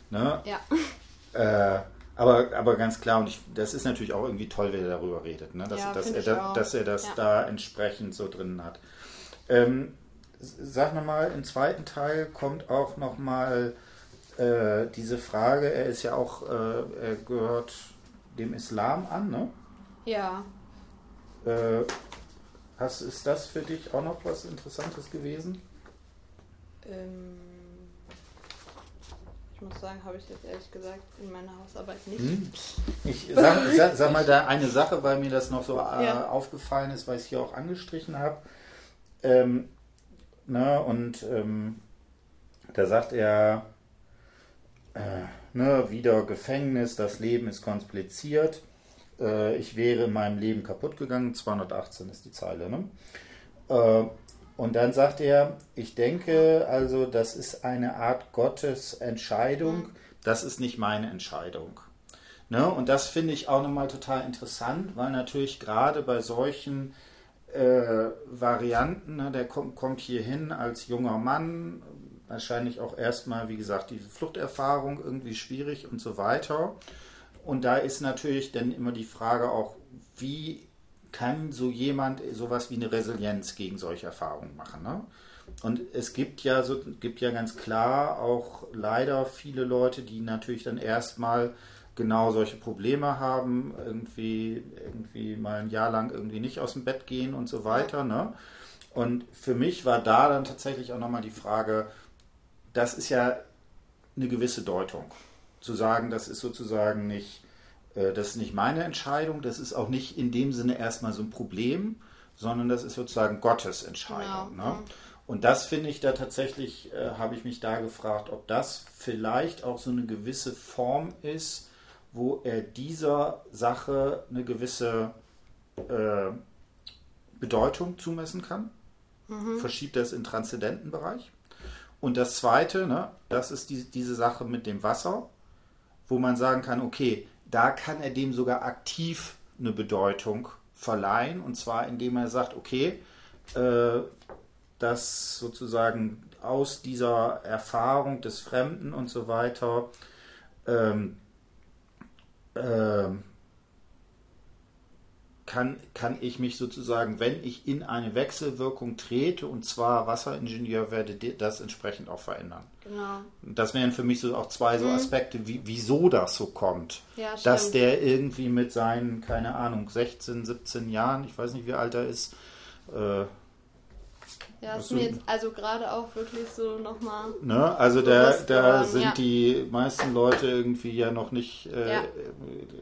Ne? Ja. Äh, aber, aber ganz klar, und ich, das ist natürlich auch irgendwie toll, wenn er darüber redet, ne? dass, ja, dass, er, da, dass er das ja. da entsprechend so drin hat. Ähm, sag nochmal, im zweiten Teil kommt auch nochmal äh, diese Frage, er ist ja auch, äh, er gehört dem Islam an, ne? Ja. Äh, hast, ist das für dich auch noch was Interessantes gewesen? Ähm, ich muss sagen, habe ich jetzt ehrlich gesagt in meiner Hausarbeit nicht. Hm. Ich sag, sag, sag, mal da eine Sache, weil mir das noch so äh, ja. aufgefallen ist, weil ich es hier auch angestrichen habe. Ähm, na, und ähm, da sagt er, äh, ne, wieder Gefängnis, das Leben ist kompliziert. Äh, ich wäre in meinem Leben kaputt gegangen. 218 ist die Zeile. Ne? Und dann sagt er, ich denke also, das ist eine Art Gottes Entscheidung. Das ist nicht meine Entscheidung. Ne? Und das finde ich auch nochmal total interessant, weil natürlich gerade bei solchen äh, Varianten, ne, der kommt, kommt hier hin als junger Mann, wahrscheinlich auch erstmal, wie gesagt, diese Fluchterfahrung irgendwie schwierig und so weiter. Und da ist natürlich dann immer die Frage auch, wie kann so jemand sowas wie eine Resilienz gegen solche Erfahrungen machen? Ne? Und es gibt ja so, gibt ja ganz klar auch leider viele Leute, die natürlich dann erstmal genau solche Probleme haben, irgendwie, irgendwie mal ein Jahr lang irgendwie nicht aus dem Bett gehen und so weiter. Ne? Und für mich war da dann tatsächlich auch nochmal die Frage, das ist ja eine gewisse Deutung. Zu sagen, das ist sozusagen nicht, das ist nicht meine Entscheidung, das ist auch nicht in dem Sinne erstmal so ein Problem, sondern das ist sozusagen Gottes Entscheidung. Genau. Ne? Und das finde ich da tatsächlich, äh, habe ich mich da gefragt, ob das vielleicht auch so eine gewisse Form ist, wo er dieser Sache eine gewisse äh, Bedeutung zumessen kann. Mhm. Verschiebt das in transzendenten Bereich. Und das Zweite, ne, das ist die, diese Sache mit dem Wasser, wo man sagen kann, okay, da kann er dem sogar aktiv eine Bedeutung verleihen. Und zwar indem er sagt, okay, äh, dass sozusagen aus dieser Erfahrung des Fremden und so weiter ähm, ähm, kann, kann ich mich sozusagen, wenn ich in eine Wechselwirkung trete und zwar Wasseringenieur werde, das entsprechend auch verändern. Genau. Das wären für mich so auch zwei so mhm. Aspekte, wie, wieso das so kommt. Ja, Dass der irgendwie mit seinen, keine Ahnung, 16, 17 Jahren, ich weiß nicht, wie alt er ist, äh, ja, ist mir jetzt also gerade auch wirklich so nochmal. Ne? Also da, da sind ja. die meisten Leute irgendwie ja noch nicht, äh, ja.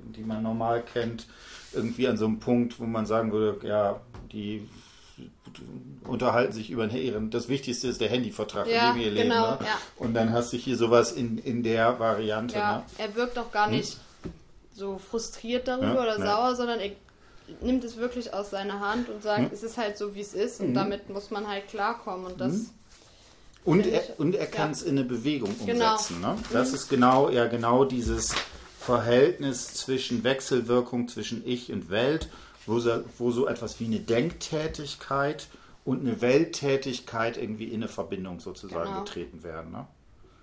die man normal kennt, irgendwie an so einem Punkt, wo man sagen würde, ja, die unterhalten sich über ihren, das Wichtigste ist der Handyvertrag, ja, in dem ihr genau, leben. Ne? Ja. Und dann hast du hier sowas in, in der Variante. Ja, ne? er wirkt auch gar nicht hm? so frustriert darüber ja, oder ne. sauer, sondern er nimmt es wirklich aus seiner Hand und sagt, hm? es ist halt so, wie es ist und mhm. damit muss man halt klarkommen und das... Mhm. Und er, und er kann es in eine Bewegung genau. umsetzen. Genau. Ne? Das mhm. ist genau, ja genau dieses Verhältnis zwischen Wechselwirkung zwischen Ich und Welt, wo so, wo so etwas wie eine Denktätigkeit und eine Welttätigkeit irgendwie in eine Verbindung sozusagen genau. getreten werden. Ne?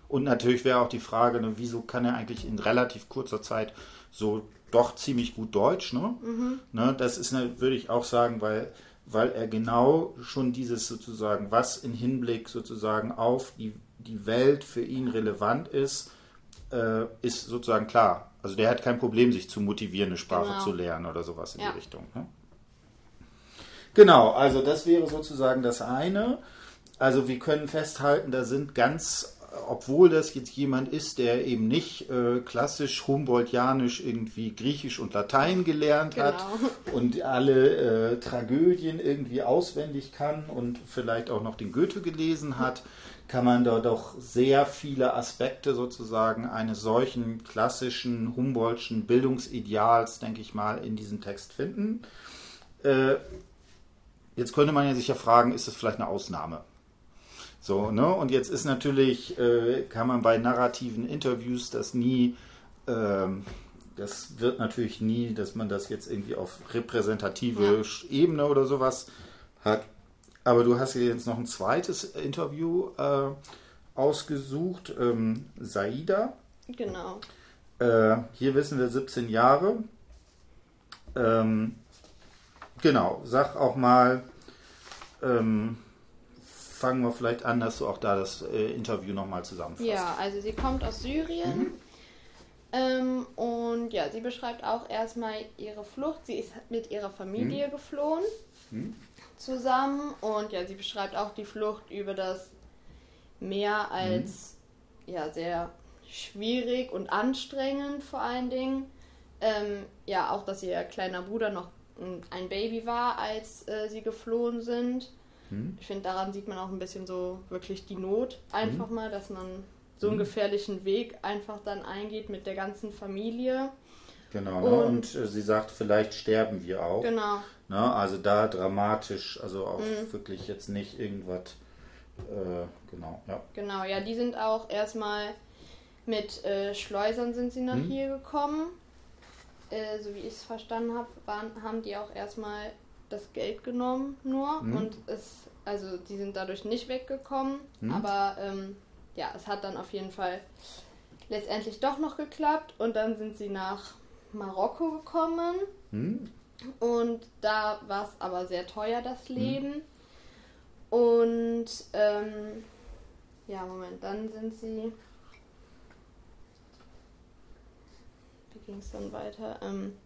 Und natürlich wäre auch die Frage, ne, wieso kann er eigentlich in relativ kurzer Zeit so doch ziemlich gut Deutsch? Ne? Mhm. Ne, das ist, ne, würde ich auch sagen, weil, weil er genau schon dieses sozusagen, was im Hinblick sozusagen auf die, die Welt für ihn relevant ist, äh, ist sozusagen klar. Also der hat kein Problem, sich zu motivieren, eine Sprache genau. zu lernen oder sowas in ja. die Richtung. Ne? Genau, also das wäre sozusagen das eine. Also wir können festhalten, da sind ganz, obwohl das jetzt jemand ist, der eben nicht äh, klassisch Humboldtianisch irgendwie Griechisch und Latein gelernt genau. hat und alle äh, Tragödien irgendwie auswendig kann und vielleicht auch noch den Goethe gelesen hat, kann man da doch sehr viele Aspekte sozusagen eines solchen klassischen Humboldtschen Bildungsideals, denke ich mal, in diesem Text finden. Äh, jetzt könnte man ja sich ja fragen, ist das vielleicht eine Ausnahme? So, ne? Und jetzt ist natürlich, äh, kann man bei narrativen Interviews das nie, ähm, das wird natürlich nie, dass man das jetzt irgendwie auf repräsentative ja. Ebene oder sowas hat. Aber du hast hier jetzt noch ein zweites Interview äh, ausgesucht. Ähm, Saida. Genau. Äh, hier wissen wir 17 Jahre. Ähm, genau, sag auch mal, ähm, fangen wir vielleicht an, dass du auch da das äh, Interview nochmal zusammenfasst. Ja, also sie kommt aus Syrien. Mhm. Ähm, und ja, sie beschreibt auch erstmal ihre Flucht. Sie ist mit ihrer Familie mhm. geflohen. Mhm zusammen und ja, sie beschreibt auch die Flucht über das Meer als mhm. ja sehr schwierig und anstrengend vor allen Dingen. Ähm, ja, auch, dass ihr kleiner Bruder noch ein Baby war, als äh, sie geflohen sind. Mhm. Ich finde, daran sieht man auch ein bisschen so wirklich die Not einfach mhm. mal, dass man so einen mhm. gefährlichen Weg einfach dann eingeht mit der ganzen Familie. Genau, ne? und, und äh, sie sagt, vielleicht sterben wir auch. Genau. Ne? Also da dramatisch, also auch mhm. wirklich jetzt nicht irgendwas. Äh, genau, ja. Genau, ja, die sind auch erstmal mit äh, Schleusern sind sie nach mhm. hier gekommen. Äh, so wie ich es verstanden habe, haben die auch erstmal das Geld genommen nur mhm. und es, also die sind dadurch nicht weggekommen, mhm. aber ähm, ja, es hat dann auf jeden Fall letztendlich doch noch geklappt und dann sind sie nach Marokko gekommen. Mhm. Und da war es aber sehr teuer, das hm. Leben. Mhm. Und ähm, ja, Moment, dann sind sie. Wie ging es dann weiter? Ähm,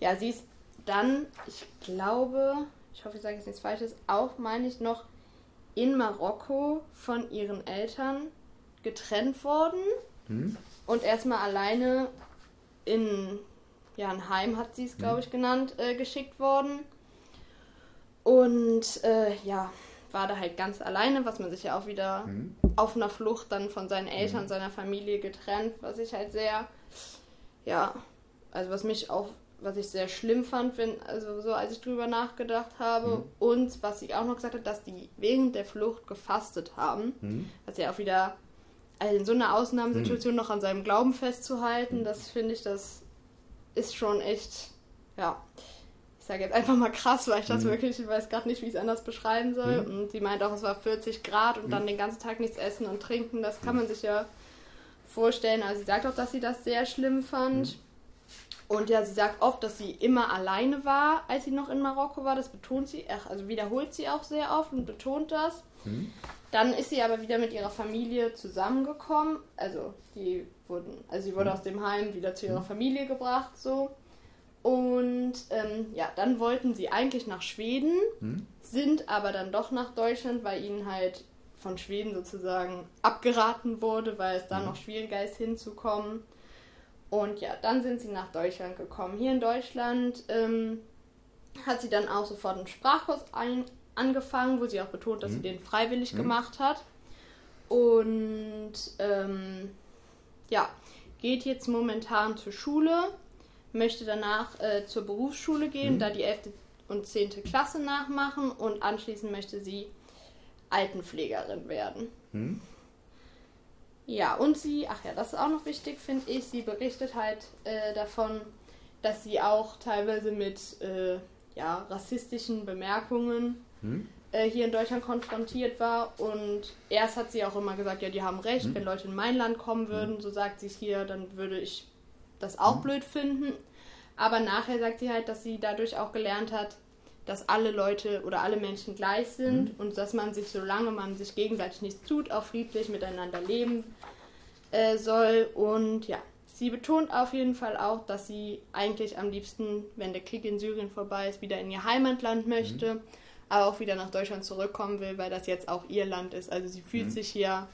ja, sie ist dann, ich glaube, ich hoffe, ich sage jetzt nichts Falsches, auch meine ich noch in Marokko von ihren Eltern getrennt worden mhm. und erstmal alleine in ja, ein Heim hat sie es, glaube ich, genannt, äh, geschickt worden. Und äh, ja, war da halt ganz alleine, was man sich ja auch wieder mhm. auf einer Flucht dann von seinen Eltern, mhm. seiner Familie getrennt, was ich halt sehr, ja, also was mich auch, was ich sehr schlimm fand, wenn, also so als ich drüber nachgedacht habe. Mhm. Und was sie auch noch gesagt hat, dass die während der Flucht gefastet haben, mhm. was ja auch wieder also in so einer Ausnahmesituation mhm. noch an seinem Glauben festzuhalten, mhm. das finde ich, das ist schon echt, ja, ich sage jetzt einfach mal krass, weil ich das mhm. wirklich, ich weiß gerade nicht, wie ich es anders beschreiben soll. Mhm. Und sie meint auch, es war 40 Grad und dann den ganzen Tag nichts essen und trinken. Das kann man sich ja vorstellen. Also sie sagt auch, dass sie das sehr schlimm fand. Und ja, sie sagt oft, dass sie immer alleine war, als sie noch in Marokko war. Das betont sie, also wiederholt sie auch sehr oft und betont das. Mhm. Dann ist sie aber wieder mit ihrer Familie zusammengekommen. Also die wurden, also sie wurde mhm. aus dem Heim wieder zu ihrer mhm. Familie gebracht, so. Und ähm, ja, dann wollten sie eigentlich nach Schweden, hm? sind aber dann doch nach Deutschland, weil ihnen halt von Schweden sozusagen abgeraten wurde, weil es da hm. noch schwieriger ist hinzukommen. Und ja, dann sind sie nach Deutschland gekommen. Hier in Deutschland ähm, hat sie dann auch sofort einen Sprachkurs ein, angefangen, wo sie auch betont, dass hm. sie den freiwillig hm. gemacht hat. Und ähm, ja, geht jetzt momentan zur Schule möchte danach äh, zur Berufsschule gehen, mhm. da die 11. und 10. Klasse nachmachen und anschließend möchte sie Altenpflegerin werden. Ja, und sie, ach ja, das ist auch noch wichtig, finde ich, sie berichtet halt äh, davon, dass sie auch teilweise mit äh, ja, rassistischen Bemerkungen mhm. hier in Deutschland konfrontiert war. Und erst hat sie auch immer gesagt, ja, die haben recht, hm? wenn Leute in mein Land kommen würden, hm? so sagt sie es hier, dann würde ich das auch mhm. blöd finden. Aber nachher sagt sie halt, dass sie dadurch auch gelernt hat, dass alle Leute oder alle Menschen gleich sind mhm. und dass man sich, solange man sich gegenseitig nichts tut, auch friedlich miteinander leben äh, soll. Und ja, sie betont auf jeden Fall auch, dass sie eigentlich am liebsten, wenn der Krieg in Syrien vorbei ist, wieder in ihr Heimatland möchte, mhm. aber auch wieder nach Deutschland zurückkommen will, weil das jetzt auch ihr Land ist. Also sie fühlt mhm. sich hier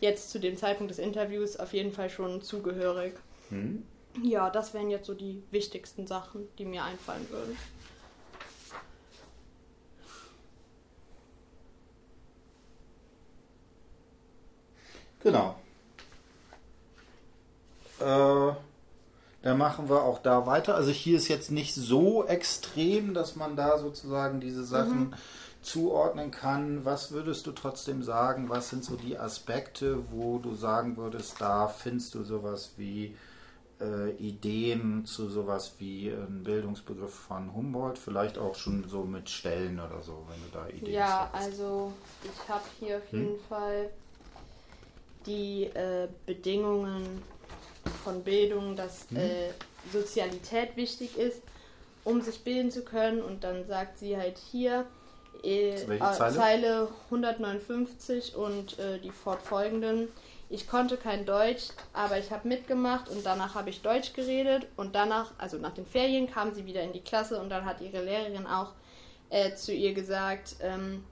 jetzt zu dem Zeitpunkt des Interviews auf jeden Fall schon zugehörig. Mhm. Ja, das wären jetzt so die wichtigsten Sachen, die mir einfallen würden. Genau. Äh, dann machen wir auch da weiter. Also hier ist jetzt nicht so extrem, dass man da sozusagen diese Sachen mhm. zuordnen kann. Was würdest du trotzdem sagen? Was sind so die Aspekte, wo du sagen würdest, da findest du sowas wie äh, Ideen zu sowas wie ein Bildungsbegriff von Humboldt, vielleicht auch schon so mit Stellen oder so, wenn du da Ideen Ja, hast. also ich habe hier auf jeden hm? Fall die äh, Bedingungen von Bildung, dass hm? äh, Sozialität wichtig ist, um sich bilden zu können. Und dann sagt sie halt hier, äh, Zeile? Zeile? 159 und äh, die fortfolgenden ich konnte kein Deutsch, aber ich habe mitgemacht und danach habe ich Deutsch geredet und danach, also nach den Ferien, kam sie wieder in die Klasse und dann hat ihre Lehrerin auch äh, zu ihr gesagt, ähm,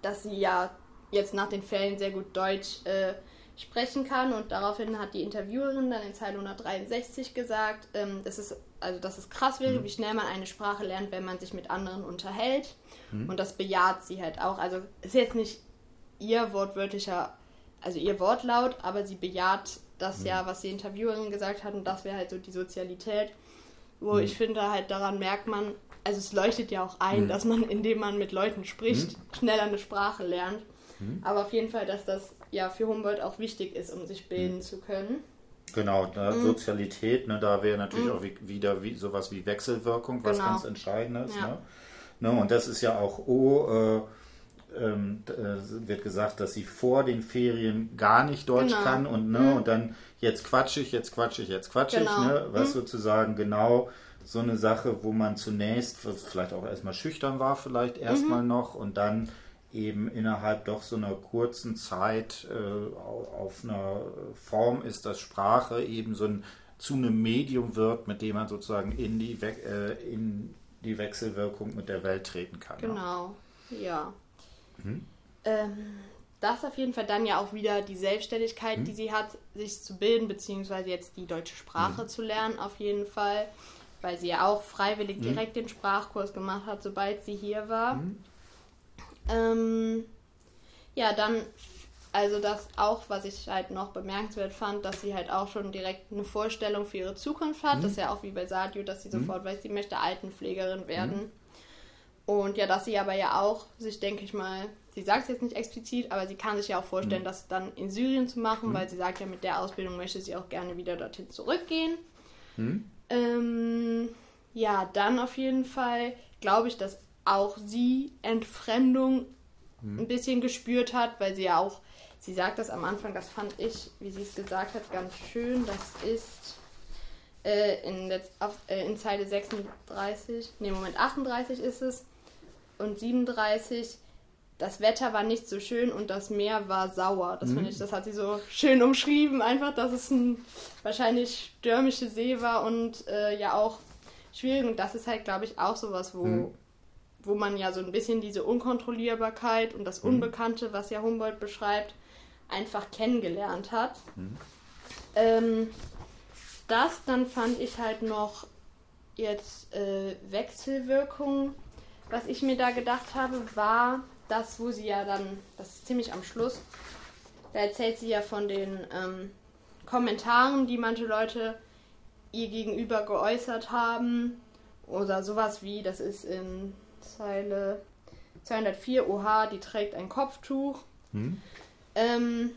dass sie ja jetzt nach den Ferien sehr gut Deutsch äh, sprechen kann und daraufhin hat die Interviewerin dann in Zeile 163 gesagt, ähm, dass es also dass es krass wäre, mhm. wie schnell man eine Sprache lernt, wenn man sich mit anderen unterhält mhm. und das bejaht sie halt auch. Also ist jetzt nicht ihr wortwörtlicher also ihr Wortlaut, aber sie bejaht das mhm. ja, was die Interviewerin gesagt hat und das wäre halt so die Sozialität, wo mhm. ich finde halt daran merkt man, also es leuchtet ja auch ein, mhm. dass man, indem man mit Leuten spricht, mhm. schneller eine Sprache lernt. Mhm. Aber auf jeden Fall, dass das ja für Humboldt auch wichtig ist, um sich bilden mhm. zu können. Genau, ne, Sozialität, ne, da wäre natürlich auch wie, wieder wie, sowas wie Wechselwirkung, was genau. ganz Entscheidendes. Ja. Ne? Ne, und das ist ja auch O, äh, ähm, äh, wird gesagt, dass sie vor den Ferien gar nicht Deutsch genau. kann und, ne, mhm. und dann jetzt quatsch ich, jetzt quatsch ich, jetzt quatsch genau. ich, ne, was mhm. sozusagen genau so eine Sache, wo man zunächst vielleicht auch erstmal schüchtern war, vielleicht erstmal mhm. noch und dann eben innerhalb doch so einer kurzen Zeit äh, auf einer Form ist, dass Sprache eben so ein, zu einem Medium wird, mit dem man sozusagen in die, We äh, in die Wechselwirkung mit der Welt treten kann. Genau, ja. ja. Mhm. Ähm, das auf jeden Fall dann ja auch wieder die Selbstständigkeit, mhm. die sie hat, sich zu bilden, beziehungsweise jetzt die deutsche Sprache mhm. zu lernen, auf jeden Fall, weil sie ja auch freiwillig mhm. direkt den Sprachkurs gemacht hat, sobald sie hier war. Mhm. Ähm, ja, dann, also das auch, was ich halt noch bemerkenswert fand, dass sie halt auch schon direkt eine Vorstellung für ihre Zukunft hat. Das ist ja auch wie bei Sadio, dass sie sofort weiß, sie möchte Altenpflegerin werden. Und ja, dass sie aber ja auch sich, denke ich mal, sie sagt es jetzt nicht explizit, aber sie kann sich ja auch vorstellen, mhm. das dann in Syrien zu machen, mhm. weil sie sagt ja, mit der Ausbildung möchte sie auch gerne wieder dorthin zurückgehen. Mhm. Ähm, Ja, dann auf jeden Fall glaube ich, dass auch sie Entfremdung hm. ein bisschen gespürt hat, weil sie ja auch, sie sagt das am Anfang, das fand ich, wie sie es gesagt hat, ganz schön. Das ist äh, in, auf, äh, in Zeile 36, nee, Moment, 38 ist es und 37 das Wetter war nicht so schön und das Meer war sauer. Das mhm. finde ich, das hat sie so schön umschrieben, einfach, dass es ein wahrscheinlich stürmische See war und äh, ja auch schwierig. Und das ist halt, glaube ich, auch sowas, wo, mhm. Wo man ja so ein bisschen diese Unkontrollierbarkeit und das mhm. Unbekannte, was ja Humboldt beschreibt, einfach kennengelernt hat. Mhm. Ähm, das dann fand ich halt noch jetzt äh, Wechselwirkungen. Was ich mir da gedacht habe, war, das, wo sie ja dann, das ist ziemlich am Schluss, da erzählt sie ja von den ähm, Kommentaren, die manche Leute ihr gegenüber geäußert haben. Oder sowas wie, das ist in Zeile 204, oha, die trägt ein Kopftuch. Hm. Ähm,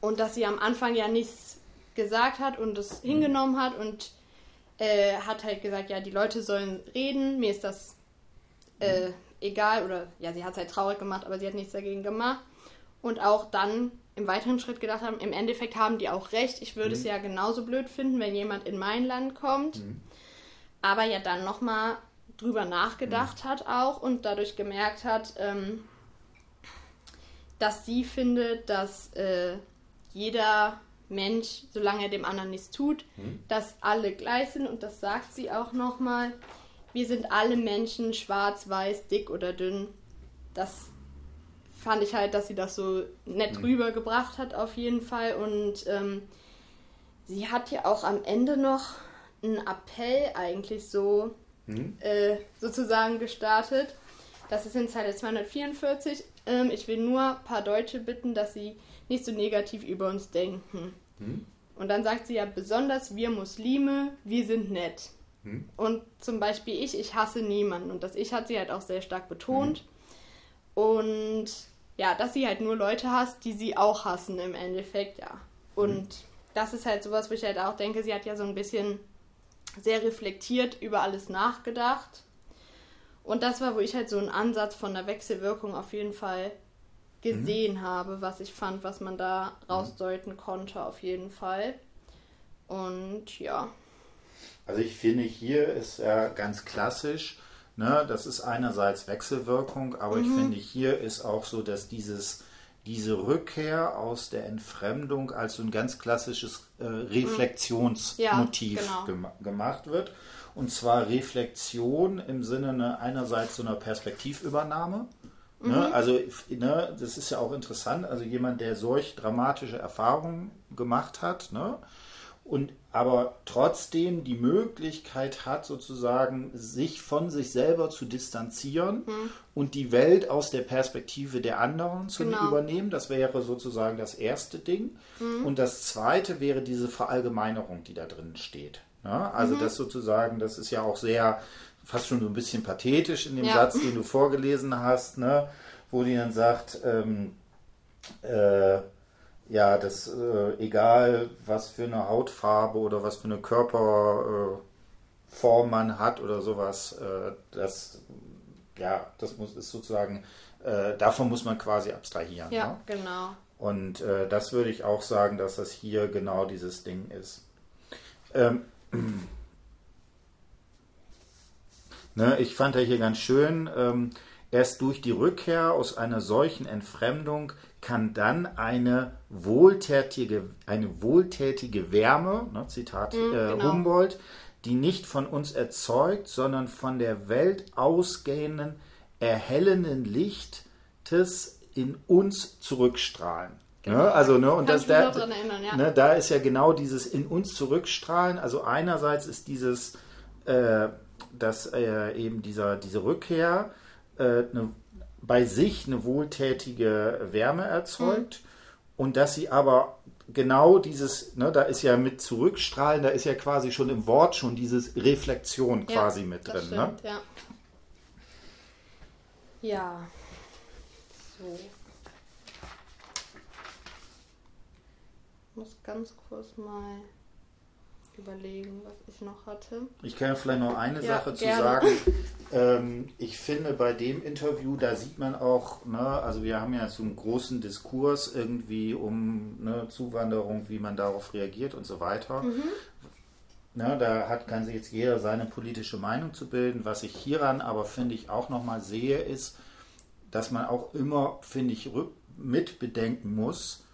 und dass sie am Anfang ja nichts gesagt hat und es hm. hingenommen hat und äh, hat halt gesagt, ja, die Leute sollen reden, mir ist das äh, hm egal oder ja, sie hat es halt traurig gemacht, aber sie hat nichts dagegen gemacht. Und auch dann im weiteren Schritt gedacht haben, im Endeffekt haben die auch recht. Ich würde mhm. es ja genauso blöd finden, wenn jemand in mein Land kommt. Mhm. Aber ja dann nochmal drüber nachgedacht mhm. hat auch und dadurch gemerkt hat, ähm, dass sie findet, dass äh, jeder Mensch, solange er dem anderen nichts tut, mhm. dass alle gleich sind und das sagt sie auch nochmal wir sind alle Menschen, schwarz, weiß, dick oder dünn. Das fand ich halt, dass sie das so nett mhm. rübergebracht hat, auf jeden Fall. Und ähm, sie hat ja auch am Ende noch einen Appell eigentlich so mhm. äh, sozusagen gestartet. Das ist in Zeile 244. Ähm, ich will nur ein paar Deutsche bitten, dass sie nicht so negativ über uns denken. Mhm. Und dann sagt sie ja besonders wir Muslime, wir sind nett. Hm. Und zum Beispiel ich, ich hasse niemanden. Und das Ich hat sie halt auch sehr stark betont. Hm. Und ja, dass sie halt nur Leute hasst, die sie auch hassen im Endeffekt, ja. Und hm. das ist halt sowas, wo ich halt auch denke, sie hat ja so ein bisschen sehr reflektiert über alles nachgedacht. Und das war, wo ich halt so einen Ansatz von der Wechselwirkung auf jeden Fall gesehen mhm. habe, was ich fand, was man da rausdeuten konnte, auf jeden Fall. Und ja. Also ich finde, hier ist er ganz klassisch. Ne? Das ist einerseits Wechselwirkung, aber mhm. ich finde, hier ist auch so, dass dieses, diese Rückkehr aus der Entfremdung als so ein ganz klassisches äh, Reflexionsmotiv ja, genau. gem gemacht wird. Und zwar Reflexion im Sinne ne, einerseits so einer Perspektivübernahme. Ne? Mhm. Also, ne, das ist ja auch interessant. Also jemand, der solch dramatische Erfahrungen gemacht hat, ne, und aber trotzdem die Möglichkeit hat, sozusagen sich von sich selber zu distanzieren mhm. und die Welt aus der Perspektive der anderen zu genau. übernehmen. Das wäre sozusagen das erste Ding. Mhm. Und das zweite wäre diese Verallgemeinerung, die da drin steht. Ja, also mhm. das sozusagen, das ist ja auch sehr, fast schon so ein bisschen pathetisch in dem ja. Satz, den du vorgelesen hast, ne? wo die dann sagt, ähm, äh, ja, das äh, egal, was für eine Hautfarbe oder was für eine Körperform äh, man hat oder sowas, äh, das ja, das muss ist sozusagen äh, davon muss man quasi abstrahieren. Ja, ne? genau. Und äh, das würde ich auch sagen, dass das hier genau dieses Ding ist. Ähm, ne, ich fand ja hier ganz schön. Ähm, Erst durch die Rückkehr aus einer solchen Entfremdung kann dann eine wohltätige, eine wohltätige Wärme, ne, Zitat mhm, äh, genau. Humboldt, die nicht von uns erzeugt, sondern von der Welt ausgehenden, erhellenden Lichtes in uns zurückstrahlen. Ne, genau. Ne? Also, ne, und das, da, erinnern, ja. ne, da ist ja genau dieses in uns zurückstrahlen. Also einerseits ist dieses, äh, dass äh, eben dieser, diese Rückkehr eine, bei sich eine wohltätige Wärme erzeugt mhm. und dass sie aber genau dieses, ne, da ist ja mit zurückstrahlen, da ist ja quasi schon im Wort schon dieses Reflexion ja, quasi mit drin. Ne? Stimmt, ne? Ja. Ja. So. Ich muss ganz kurz mal überlegen, was ich noch hatte. Ich kann ja vielleicht noch eine ja, Sache gerne. zu sagen. Ähm, ich finde, bei dem Interview, da sieht man auch, ne, also wir haben ja so einen großen Diskurs irgendwie um ne, Zuwanderung, wie man darauf reagiert und so weiter. Mhm. Ne, da hat, kann sich jetzt jeder seine politische Meinung zu bilden. Was ich hieran aber, finde ich, auch nochmal sehe, ist, dass man auch immer, finde ich, mit bedenken muss,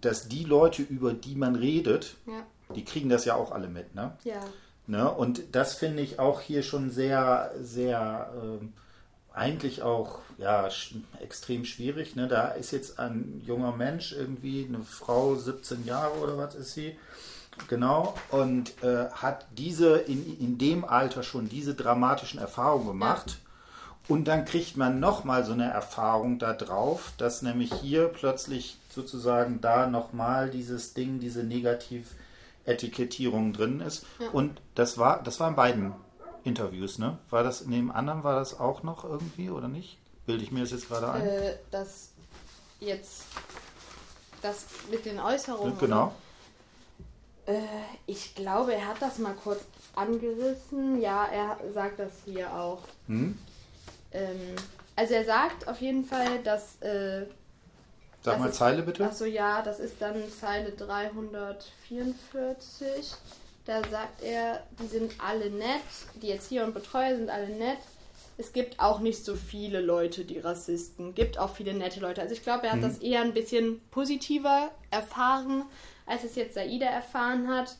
dass die Leute, über die man redet, ja. Die kriegen das ja auch alle mit. Ne? Ja. Ne? Und das finde ich auch hier schon sehr, sehr, äh, eigentlich auch ja, sch extrem schwierig. Ne? Da ist jetzt ein junger Mensch, irgendwie eine Frau, 17 Jahre oder was ist sie, genau, und äh, hat diese in, in dem Alter schon diese dramatischen Erfahrungen gemacht. Ja. Und dann kriegt man nochmal so eine Erfahrung da drauf, dass nämlich hier plötzlich sozusagen da nochmal dieses Ding, diese Negativ-Etikettierung drin ist. Ja. Und das war, das war in beiden Interviews, ne? War das in dem anderen, war das auch noch irgendwie oder nicht? Bilde ich mir das jetzt gerade ein? Äh, das jetzt, das mit den Äußerungen. Genau. Äh, ich glaube, er hat das mal kurz angerissen. Ja, er sagt das hier auch. Hm? Ähm, also er sagt auf jeden Fall, dass. Äh, Sag mal ist, Zeile bitte. Achso, ja, das ist dann Zeile 344. Da sagt er, die sind alle nett, die Erzieher und Betreuer sind alle nett. Es gibt auch nicht so viele Leute, die Rassisten. Gibt auch viele nette Leute. Also ich glaube, er hat mhm. das eher ein bisschen positiver erfahren, als es jetzt Saida erfahren hat.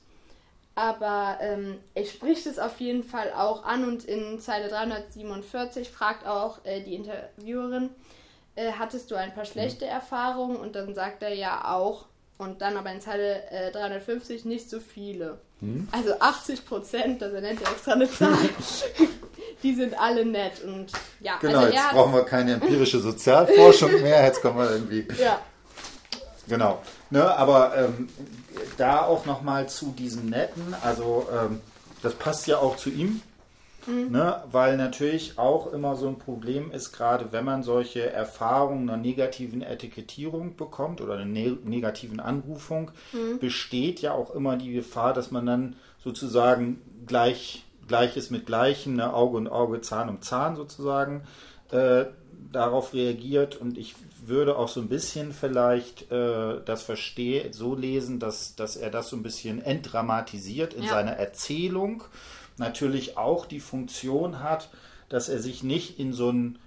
Aber ähm, er spricht es auf jeden Fall auch an und in Zeile 347 fragt auch äh, die Interviewerin, äh, hattest du ein paar schlechte Erfahrungen? Und dann sagt er ja auch. Und dann aber in Zeile äh, 350 nicht so viele. Hm? Also 80 Prozent, also er nennt ja extra eine Zahl, die sind alle nett. Und ja, genau, also jetzt brauchen wir keine empirische Sozialforschung mehr, jetzt kommen wir irgendwie. Ja. Genau. Ne, aber ähm, da auch nochmal zu diesem Netten, also ähm, das passt ja auch zu ihm, mhm. ne, weil natürlich auch immer so ein Problem ist, gerade wenn man solche Erfahrungen einer negativen Etikettierung bekommt oder einer ne negativen Anrufung, mhm. besteht ja auch immer die Gefahr, dass man dann sozusagen gleich, Gleiches mit Gleichen, ne, Auge und Auge, Zahn um Zahn sozusagen, äh, darauf reagiert und ich würde auch so ein bisschen vielleicht äh, das verstehe, so lesen, dass, dass er das so ein bisschen entdramatisiert in ja. seiner Erzählung. Natürlich auch die Funktion hat, dass er sich nicht in so ein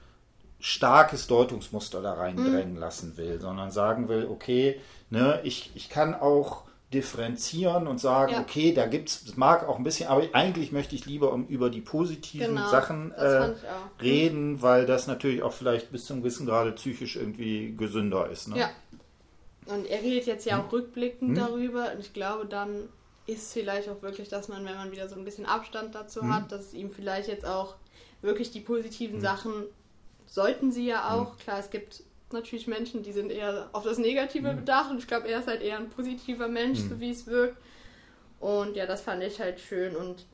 starkes Deutungsmuster da reindrängen mhm. lassen will, sondern sagen will, okay, ne, ich, ich kann auch differenzieren und sagen, ja. okay, da gibt es, mag auch ein bisschen, aber eigentlich möchte ich lieber um, über die positiven genau, Sachen äh, reden, weil das natürlich auch vielleicht bis zum gewissen Grade psychisch irgendwie gesünder ist. Ne? Ja. Und er redet jetzt ja hm? auch rückblickend hm? darüber und ich glaube, dann ist vielleicht auch wirklich, dass man, wenn man wieder so ein bisschen Abstand dazu hm? hat, dass ihm vielleicht jetzt auch wirklich die positiven hm. Sachen sollten sie ja auch. Hm. Klar, es gibt natürlich Menschen, die sind eher auf das Negative mhm. bedacht und ich glaube, er ist halt eher ein positiver Mensch, mhm. so wie es wirkt. Und ja, das fand ich halt schön und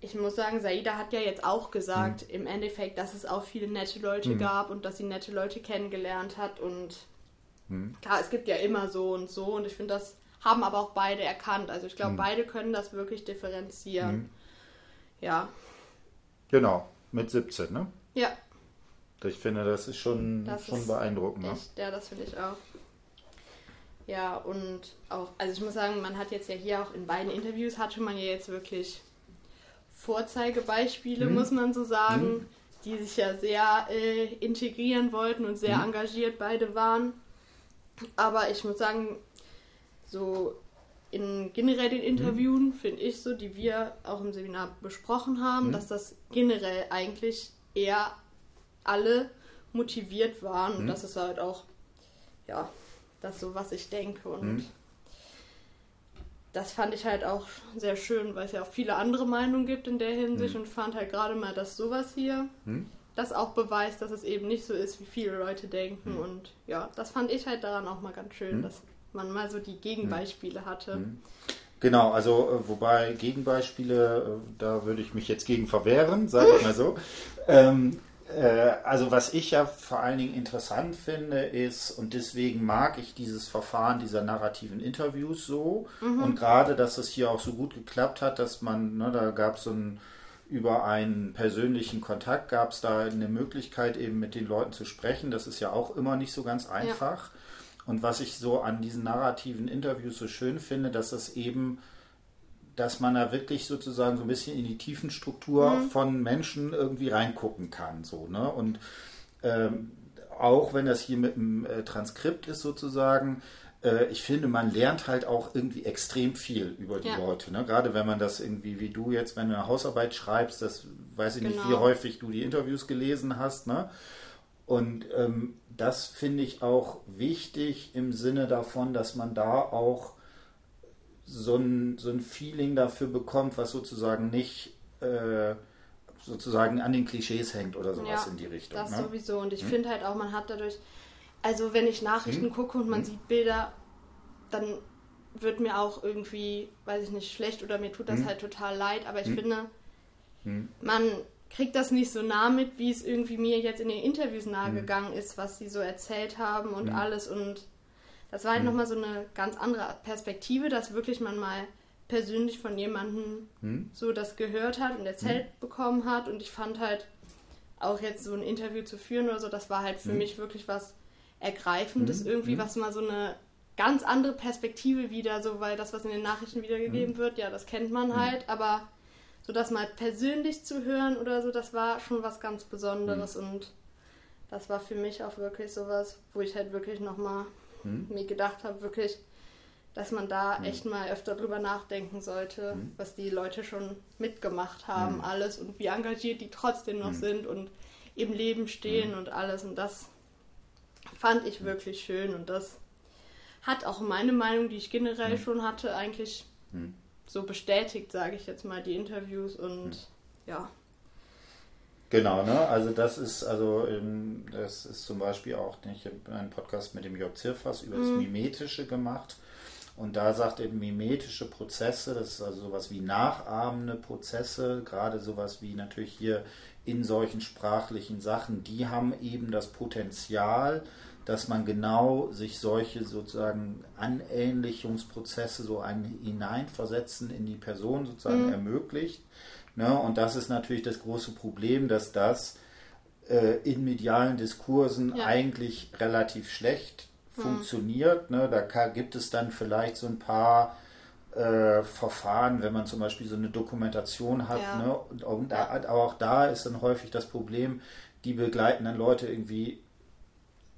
ich muss sagen, Saida hat ja jetzt auch gesagt, mhm. im Endeffekt, dass es auch viele nette Leute mhm. gab und dass sie nette Leute kennengelernt hat und mhm. klar, es gibt ja immer so und so und ich finde, das haben aber auch beide erkannt. Also ich glaube, mhm. beide können das wirklich differenzieren. Ja. Genau, mit 17, ne? Ja. Ich finde, das ist schon, das schon ist beeindruckend. Ne? Echt, ne? Ja, das finde ich auch. Ja, und auch, also ich muss sagen, man hat jetzt ja hier auch in beiden Interviews hatte man ja jetzt wirklich Vorzeigebeispiele, hm. muss man so sagen, hm. die sich ja sehr äh, integrieren wollten und sehr hm. engagiert beide waren. Aber ich muss sagen, so in generell den Interviewen finde ich so, die wir auch im Seminar besprochen haben, hm. dass das generell eigentlich eher alle motiviert waren. Mhm. Und das ist halt auch, ja, das so, was ich denke. Und mhm. das fand ich halt auch sehr schön, weil es ja auch viele andere Meinungen gibt in der Hinsicht mhm. und fand halt gerade mal, dass sowas hier mhm. das auch beweist, dass es eben nicht so ist, wie viele Leute denken. Mhm. Und ja, das fand ich halt daran auch mal ganz schön, mhm. dass man mal so die Gegenbeispiele hatte. Genau, also äh, wobei Gegenbeispiele, äh, da würde ich mich jetzt gegen verwehren, sage ich mal so. Ähm, Äh, also was ich ja vor allen Dingen interessant finde ist, und deswegen mag ich dieses Verfahren dieser narrativen Interviews so, mhm. und gerade, dass es hier auch so gut geklappt hat, dass man, ne, da gab es so ein, über einen persönlichen Kontakt gab es da eine Möglichkeit, eben mit den Leuten zu sprechen. Das ist ja auch immer nicht so ganz einfach. Ja. Und was ich so an diesen narrativen Interviews so schön finde, dass das eben dass man da wirklich sozusagen so ein bisschen in die Tiefenstruktur mhm. von Menschen irgendwie reingucken kann. So, ne? Und ähm, auch wenn das hier mit dem äh, Transkript ist sozusagen, äh, ich finde, man lernt halt auch irgendwie extrem viel über die ja. Leute. Ne? Gerade wenn man das irgendwie, wie du jetzt, wenn du eine Hausarbeit schreibst, das weiß ich genau. nicht, wie häufig du die Interviews gelesen hast. Ne? Und ähm, das finde ich auch wichtig im Sinne davon, dass man da auch so ein, so ein Feeling dafür bekommt, was sozusagen nicht äh, sozusagen an den Klischees hängt oder sowas ja, in die Richtung. Das ne? sowieso. Und ich hm? finde halt auch, man hat dadurch, also wenn ich Nachrichten hm? gucke und man hm? sieht Bilder, dann wird mir auch irgendwie, weiß ich nicht, schlecht oder mir tut das hm? halt total leid, aber ich hm? finde, hm? man kriegt das nicht so nah mit, wie es irgendwie mir jetzt in den Interviews nahegegangen ist, was sie so erzählt haben und alles und das war halt mhm. nochmal so eine ganz andere Perspektive, dass wirklich man mal persönlich von jemandem mhm. so das gehört hat und erzählt mhm. bekommen hat. Und ich fand halt auch jetzt so ein Interview zu führen oder so, das war halt für mhm. mich wirklich was Ergreifendes, mhm. irgendwie, mhm. was mal so eine ganz andere Perspektive wieder, so weil das, was in den Nachrichten wiedergegeben wird, ja, das kennt man halt, aber so das mal persönlich zu hören oder so, das war schon was ganz Besonderes und das war für mich auch wirklich sowas, wo ich halt wirklich nochmal hm. mir gedacht habe, wirklich, dass man da hm. echt mal öfter drüber nachdenken sollte, hm. was die Leute schon mitgemacht haben, hm. alles und wie engagiert die trotzdem noch hm. sind und im Leben stehen hm. und alles. Und das fand ich wirklich schön und das hat auch meine Meinung, die ich generell schon hatte, eigentlich so bestätigt, sage ich jetzt mal, die Interviews und ja. Genau, ne? Also das ist, also das ist zum Beispiel auch, ich habe einen Podcast mit dem Jörg Zirfers über das mhm. Mimetische gemacht. Und da sagt eben mimetische Prozesse, das ist also sowas wie nachahmende Prozesse, gerade sowas wie natürlich hier in solchen sprachlichen Sachen, die haben eben das Potenzial, dass man genau sich solche sozusagen Anähnlichungsprozesse so ein Hineinversetzen in die Person sozusagen mhm. ermöglicht. Ne? Und das ist natürlich das große Problem, dass das äh, in medialen Diskursen ja. eigentlich relativ schlecht hm. funktioniert. Ne? Da gibt es dann vielleicht so ein paar äh, Verfahren, wenn man zum Beispiel so eine Dokumentation hat. Ja. Ne? Und, und da, aber auch da ist dann häufig das Problem, die begleiten dann Leute irgendwie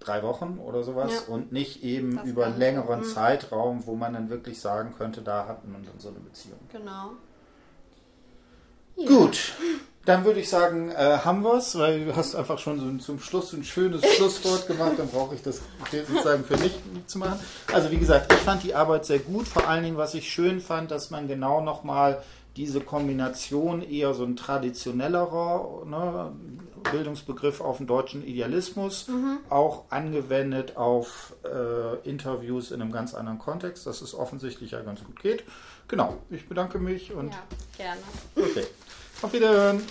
drei Wochen oder sowas ja. und nicht eben das über einen längeren mhm. Zeitraum, wo man dann wirklich sagen könnte, da hat man dann so eine Beziehung. Genau. Ja. Gut, dann würde ich sagen, äh, haben wir es, weil du hast einfach schon so zum Schluss ein schönes Schlusswort gemacht, dann brauche ich das sozusagen für mich zu machen. Also wie gesagt, ich fand die Arbeit sehr gut, vor allen Dingen, was ich schön fand, dass man genau nochmal diese Kombination eher so ein traditionellerer ne, Bildungsbegriff auf den deutschen Idealismus, mhm. auch angewendet auf äh, Interviews in einem ganz anderen Kontext, dass es offensichtlich ja ganz gut geht. Genau, ich bedanke mich und. Ja, gerne. Okay. Auf Wiederhören.